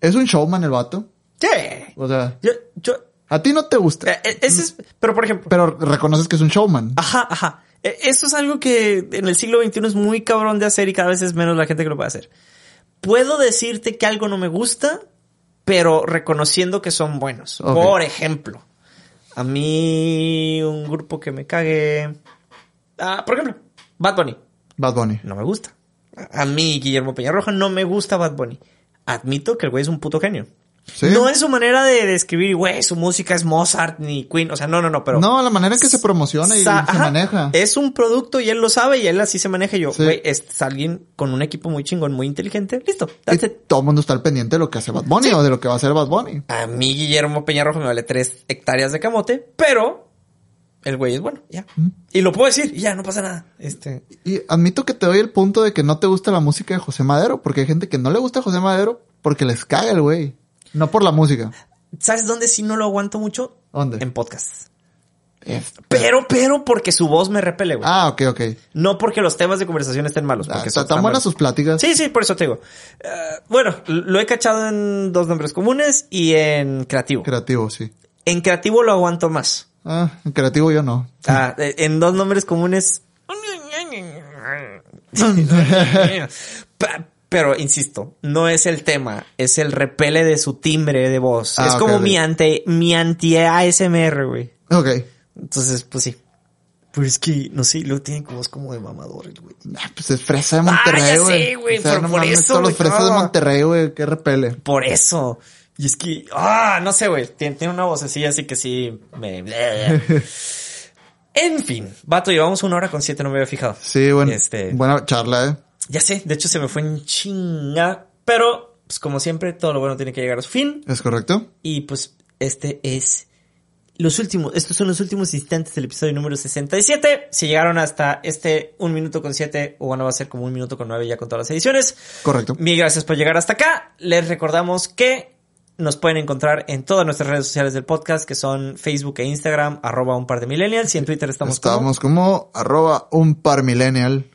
[SPEAKER 1] es un showman el vato.
[SPEAKER 2] Sí.
[SPEAKER 1] O sea,
[SPEAKER 2] Yo, yo,
[SPEAKER 1] a ti no te gusta,
[SPEAKER 2] eh, eh, ese es, pero por ejemplo,
[SPEAKER 1] pero reconoces que es un showman.
[SPEAKER 2] Ajá, ajá. Eh, Eso es algo que en el siglo XXI es muy cabrón de hacer y cada vez es menos la gente que lo puede hacer. Puedo decirte que algo no me gusta, pero reconociendo que son buenos. Por ejemplo, a mí un grupo que me cague... Ah, por ejemplo, Bad Bunny.
[SPEAKER 1] Bad Bunny.
[SPEAKER 2] No me gusta. A mí, Guillermo Peñarroja, no me gusta Bad Bunny. Admito que el güey es un puto genio.
[SPEAKER 1] Sí.
[SPEAKER 2] No es su manera de describir, güey, su música es Mozart ni Queen. O sea, no, no, no, pero...
[SPEAKER 1] no, la manera en que se promociona y se maneja.
[SPEAKER 2] Es un producto y él lo sabe y él así se maneja. Y yo,
[SPEAKER 1] Sí.
[SPEAKER 2] güey, es alguien con un equipo muy chingón, muy inteligente. Listo.
[SPEAKER 1] Y
[SPEAKER 2] that's it.
[SPEAKER 1] todo el mundo está al pendiente de lo que hace Bad Bunny o de lo que va a hacer Bad Bunny.
[SPEAKER 2] A mí, Guillermo Peñarroja, me vale tres hectáreas de camote, pero el güey es bueno, ya. Y lo puedo decir y ya, no pasa nada. Este,
[SPEAKER 1] Y admito que te doy el punto de que no te gusta la música de José Madero, porque hay gente que no le gusta José Madero porque les caga el güey. No por la música.
[SPEAKER 2] ¿sabes dónde sí no lo aguanto mucho?
[SPEAKER 1] ¿Dónde?
[SPEAKER 2] En podcast.
[SPEAKER 1] Es-
[SPEAKER 2] Pero, pero porque su voz me repele, güey.
[SPEAKER 1] Ah, ok, ok.
[SPEAKER 2] No porque los temas de conversación estén malos.
[SPEAKER 1] Ah,
[SPEAKER 2] Porque
[SPEAKER 1] está-
[SPEAKER 2] son
[SPEAKER 1] tan buenas sus pláticas.
[SPEAKER 2] Sí, sí, por eso te digo. Eh, bueno, lo he cachado en dos nombres comunes y en creativo.
[SPEAKER 1] Creativo, sí.
[SPEAKER 2] En creativo lo aguanto más.
[SPEAKER 1] Ah, en creativo yo no.
[SPEAKER 2] Ah, eh, en dos nombres comunes. [LAUGHS] Pero insisto, no es el tema, es el repele de su timbre de voz.
[SPEAKER 1] Ah,
[SPEAKER 2] es como mi ante, mi anti ASMR, güey.
[SPEAKER 1] Ok.
[SPEAKER 2] Entonces, pues sí. Pero es que, no sé, luego tiene como voz como de mamador el güey.
[SPEAKER 1] Ah, pues es fresa de Monterrey,
[SPEAKER 2] Ah, ya
[SPEAKER 1] güey.
[SPEAKER 2] sé, güey,
[SPEAKER 1] O sea,
[SPEAKER 2] pero
[SPEAKER 1] no
[SPEAKER 2] por
[SPEAKER 1] mames,
[SPEAKER 2] eso, güey,
[SPEAKER 1] fresas de. Monterrey, güey, qué repele.
[SPEAKER 2] Por eso. Y es que, ah, no sé, güey. Tiene, tiene una vocecilla así que sí me. [LAUGHS] en fin, vato, llevamos una hora con siete, no me había fijado.
[SPEAKER 1] Sí, bueno.
[SPEAKER 2] Este-
[SPEAKER 1] Buena charla, eh.
[SPEAKER 2] Ya sé, de hecho se me fue en chinga. Pero, pues como siempre, todo lo bueno tiene que llegar a su fin.
[SPEAKER 1] ¿Es correcto?
[SPEAKER 2] Y pues, este es los últimos, estos son los últimos instantes del episodio número 67. Si llegaron hasta este un minuto con siete, o bueno, va a ser como un minuto con nueve ya con todas las ediciones.
[SPEAKER 1] Correcto.
[SPEAKER 2] Mil gracias por llegar hasta acá. Les recordamos que nos pueden encontrar en todas nuestras redes sociales del podcast, que son Facebook e Instagram, arroba un par de millennials, y en Twitter estamos,
[SPEAKER 1] Estábamos como arroba un par millennial.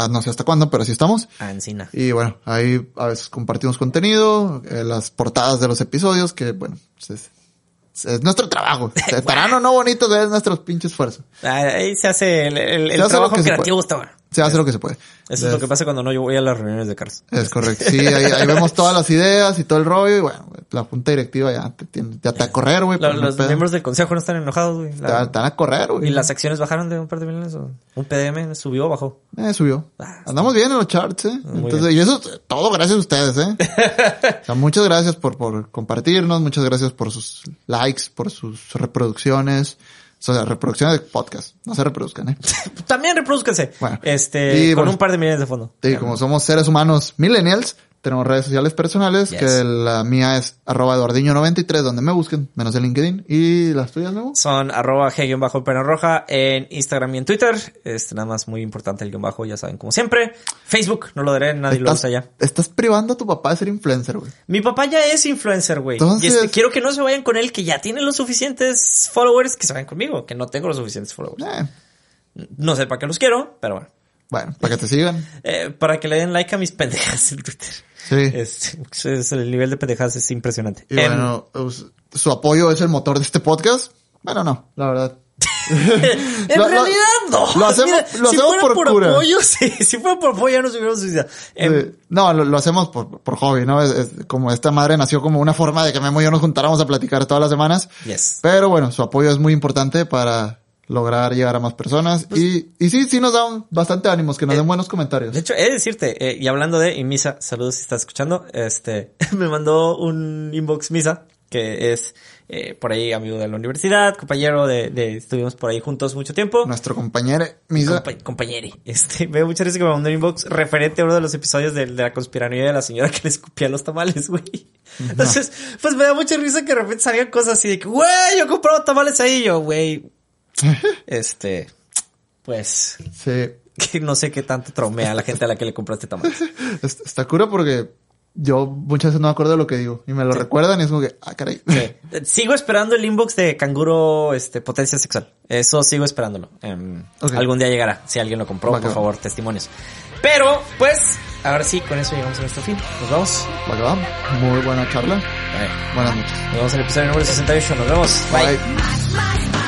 [SPEAKER 1] Ah, no sé hasta cuándo, pero así estamos.
[SPEAKER 2] Ancina.
[SPEAKER 1] Y bueno, ahí a veces compartimos contenido, eh, las portadas de los episodios, que bueno, pues es, es nuestro trabajo. [LAUGHS] Estarán o no bonitos, es nuestro pinche esfuerzo.
[SPEAKER 2] Ahí se hace el, el- el trabajo creativo está bueno.
[SPEAKER 1] Se hace lo que se puede.
[SPEAKER 2] Eso es lo que pasa cuando no yo voy a las reuniones de Carlos.
[SPEAKER 1] Es [LAUGHS] correcto. Sí, ahí, ahí vemos todas las ideas y todo el rollo. Y bueno, la junta directiva ya te, tiene, ya te a correr, güey.
[SPEAKER 2] Lo-
[SPEAKER 1] no
[SPEAKER 2] los miembros del consejo no están enojados, güey.
[SPEAKER 1] van a correr, güey.
[SPEAKER 2] ¿Y las acciones bajaron de un par de millones? o ¿Un PDM subió o bajó?
[SPEAKER 1] Eh, subió.
[SPEAKER 2] Ah,
[SPEAKER 1] Andamos bien en los charts, ¿eh?
[SPEAKER 2] Muy
[SPEAKER 1] Entonces, y eso es todo gracias a ustedes, ¿eh? [LAUGHS] o sea, muchas gracias por, por compartirnos, muchas gracias por sus likes, por sus reproducciones. O sea, reproducciones de podcast. No se reproduzcan, ¿eh? [LAUGHS]
[SPEAKER 2] También reproduzcanse.
[SPEAKER 1] Bueno.
[SPEAKER 2] Este,
[SPEAKER 1] Y
[SPEAKER 2] con
[SPEAKER 1] bueno.
[SPEAKER 2] un par de millones de fondo.
[SPEAKER 1] Y como somos seres humanos millennials, Tenemos redes sociales personales,
[SPEAKER 2] Yes.
[SPEAKER 1] que la mía es arroba eduardiño93, donde me busquen, menos en LinkedIn. ¿Y las tuyas, Memo?
[SPEAKER 2] Son arroba g pena roja en Instagram y en Twitter. Este, nada más muy importante el guion bajo, ya saben, como siempre. Facebook, no lo daré, nadie lo usa ya.
[SPEAKER 1] estás privando a tu papá de ser influencer, güey.
[SPEAKER 2] Mi papá ya es influencer, güey.
[SPEAKER 1] Entonces-
[SPEAKER 2] Y este, quiero que no se vayan con él, que ya tiene los suficientes followers, que se vayan conmigo, que no tengo los suficientes followers.
[SPEAKER 1] Eh,
[SPEAKER 2] No sé para qué los quiero, pero bueno.
[SPEAKER 1] bueno, para que te sigan.
[SPEAKER 2] Eh, para que le den like a mis pendejas en Twitter.
[SPEAKER 1] Sí.
[SPEAKER 2] Este, es- el nivel de pendejas es impresionante.
[SPEAKER 1] Y
[SPEAKER 2] Em,
[SPEAKER 1] bueno, us- su apoyo es el motor de este podcast. Bueno, no, la verdad. [LAUGHS]
[SPEAKER 2] en
[SPEAKER 1] lo-
[SPEAKER 2] realidad no.
[SPEAKER 1] lo hacemos- lo
[SPEAKER 2] si
[SPEAKER 1] hacemos
[SPEAKER 2] fuera
[SPEAKER 1] por cura.
[SPEAKER 2] apoyo, [LAUGHS] sí, si fuera por apoyo ya nos hubiéramos suicidado. Em,
[SPEAKER 1] no, lo, lo hacemos por, por hobby, ¿no? Es, es como esta madre nació como una forma de que Memo y yo nos juntáramos a platicar todas las semanas.
[SPEAKER 2] yes.
[SPEAKER 1] Pero bueno, su apoyo es muy importante para lograr llegar a más personas.
[SPEAKER 2] Pues
[SPEAKER 1] y, y sí, sí nos da un- bastante ánimos, que nos den buenos comentarios.
[SPEAKER 2] De hecho, he de decirte, eh, y hablando de, y Misa, saludos si estás escuchando, este, [LAUGHS] me mandó un inbox Misa, que es, eh, por ahí amigo de la universidad, compañero de, de, estuvimos por ahí juntos mucho tiempo.
[SPEAKER 1] Nuestro compañero Misa.
[SPEAKER 2] Compa compañeri. Este, me dio mucha risa que me mandó un inbox referente a uno de los episodios de, de la conspiranoia de la señora que le escupía los tamales, güey. Entonces, pues me da mucha risa que de repente salgan cosas así de que, güey, yo compraba tamales ahí, yo, güey. [LAUGHS] Este, pues,
[SPEAKER 1] sí. [LAUGHS]
[SPEAKER 2] que no sé qué tanto traumea a la gente a la que le compraste tamales. [LAUGHS]
[SPEAKER 1] Es- Está cura porque yo muchas veces no me acuerdo de lo que digo. Y me lo recuerdan y es como que, ah, caray.
[SPEAKER 2] Sigo esperando el inbox de canguro, este, potencia sexual. Eso sigo esperándolo. Em. Algún día llegará. Si alguien lo compró, por
[SPEAKER 1] va.
[SPEAKER 2] favor, testimonios. Pero, pues, ahora sí, con eso llegamos a nuestro fin. Nos vamos.
[SPEAKER 1] Va que va. Muy buena charla.
[SPEAKER 2] Bye.
[SPEAKER 1] Buenas noches.
[SPEAKER 2] Nos vemos en el episodio número 68. Nos vemos. Bye.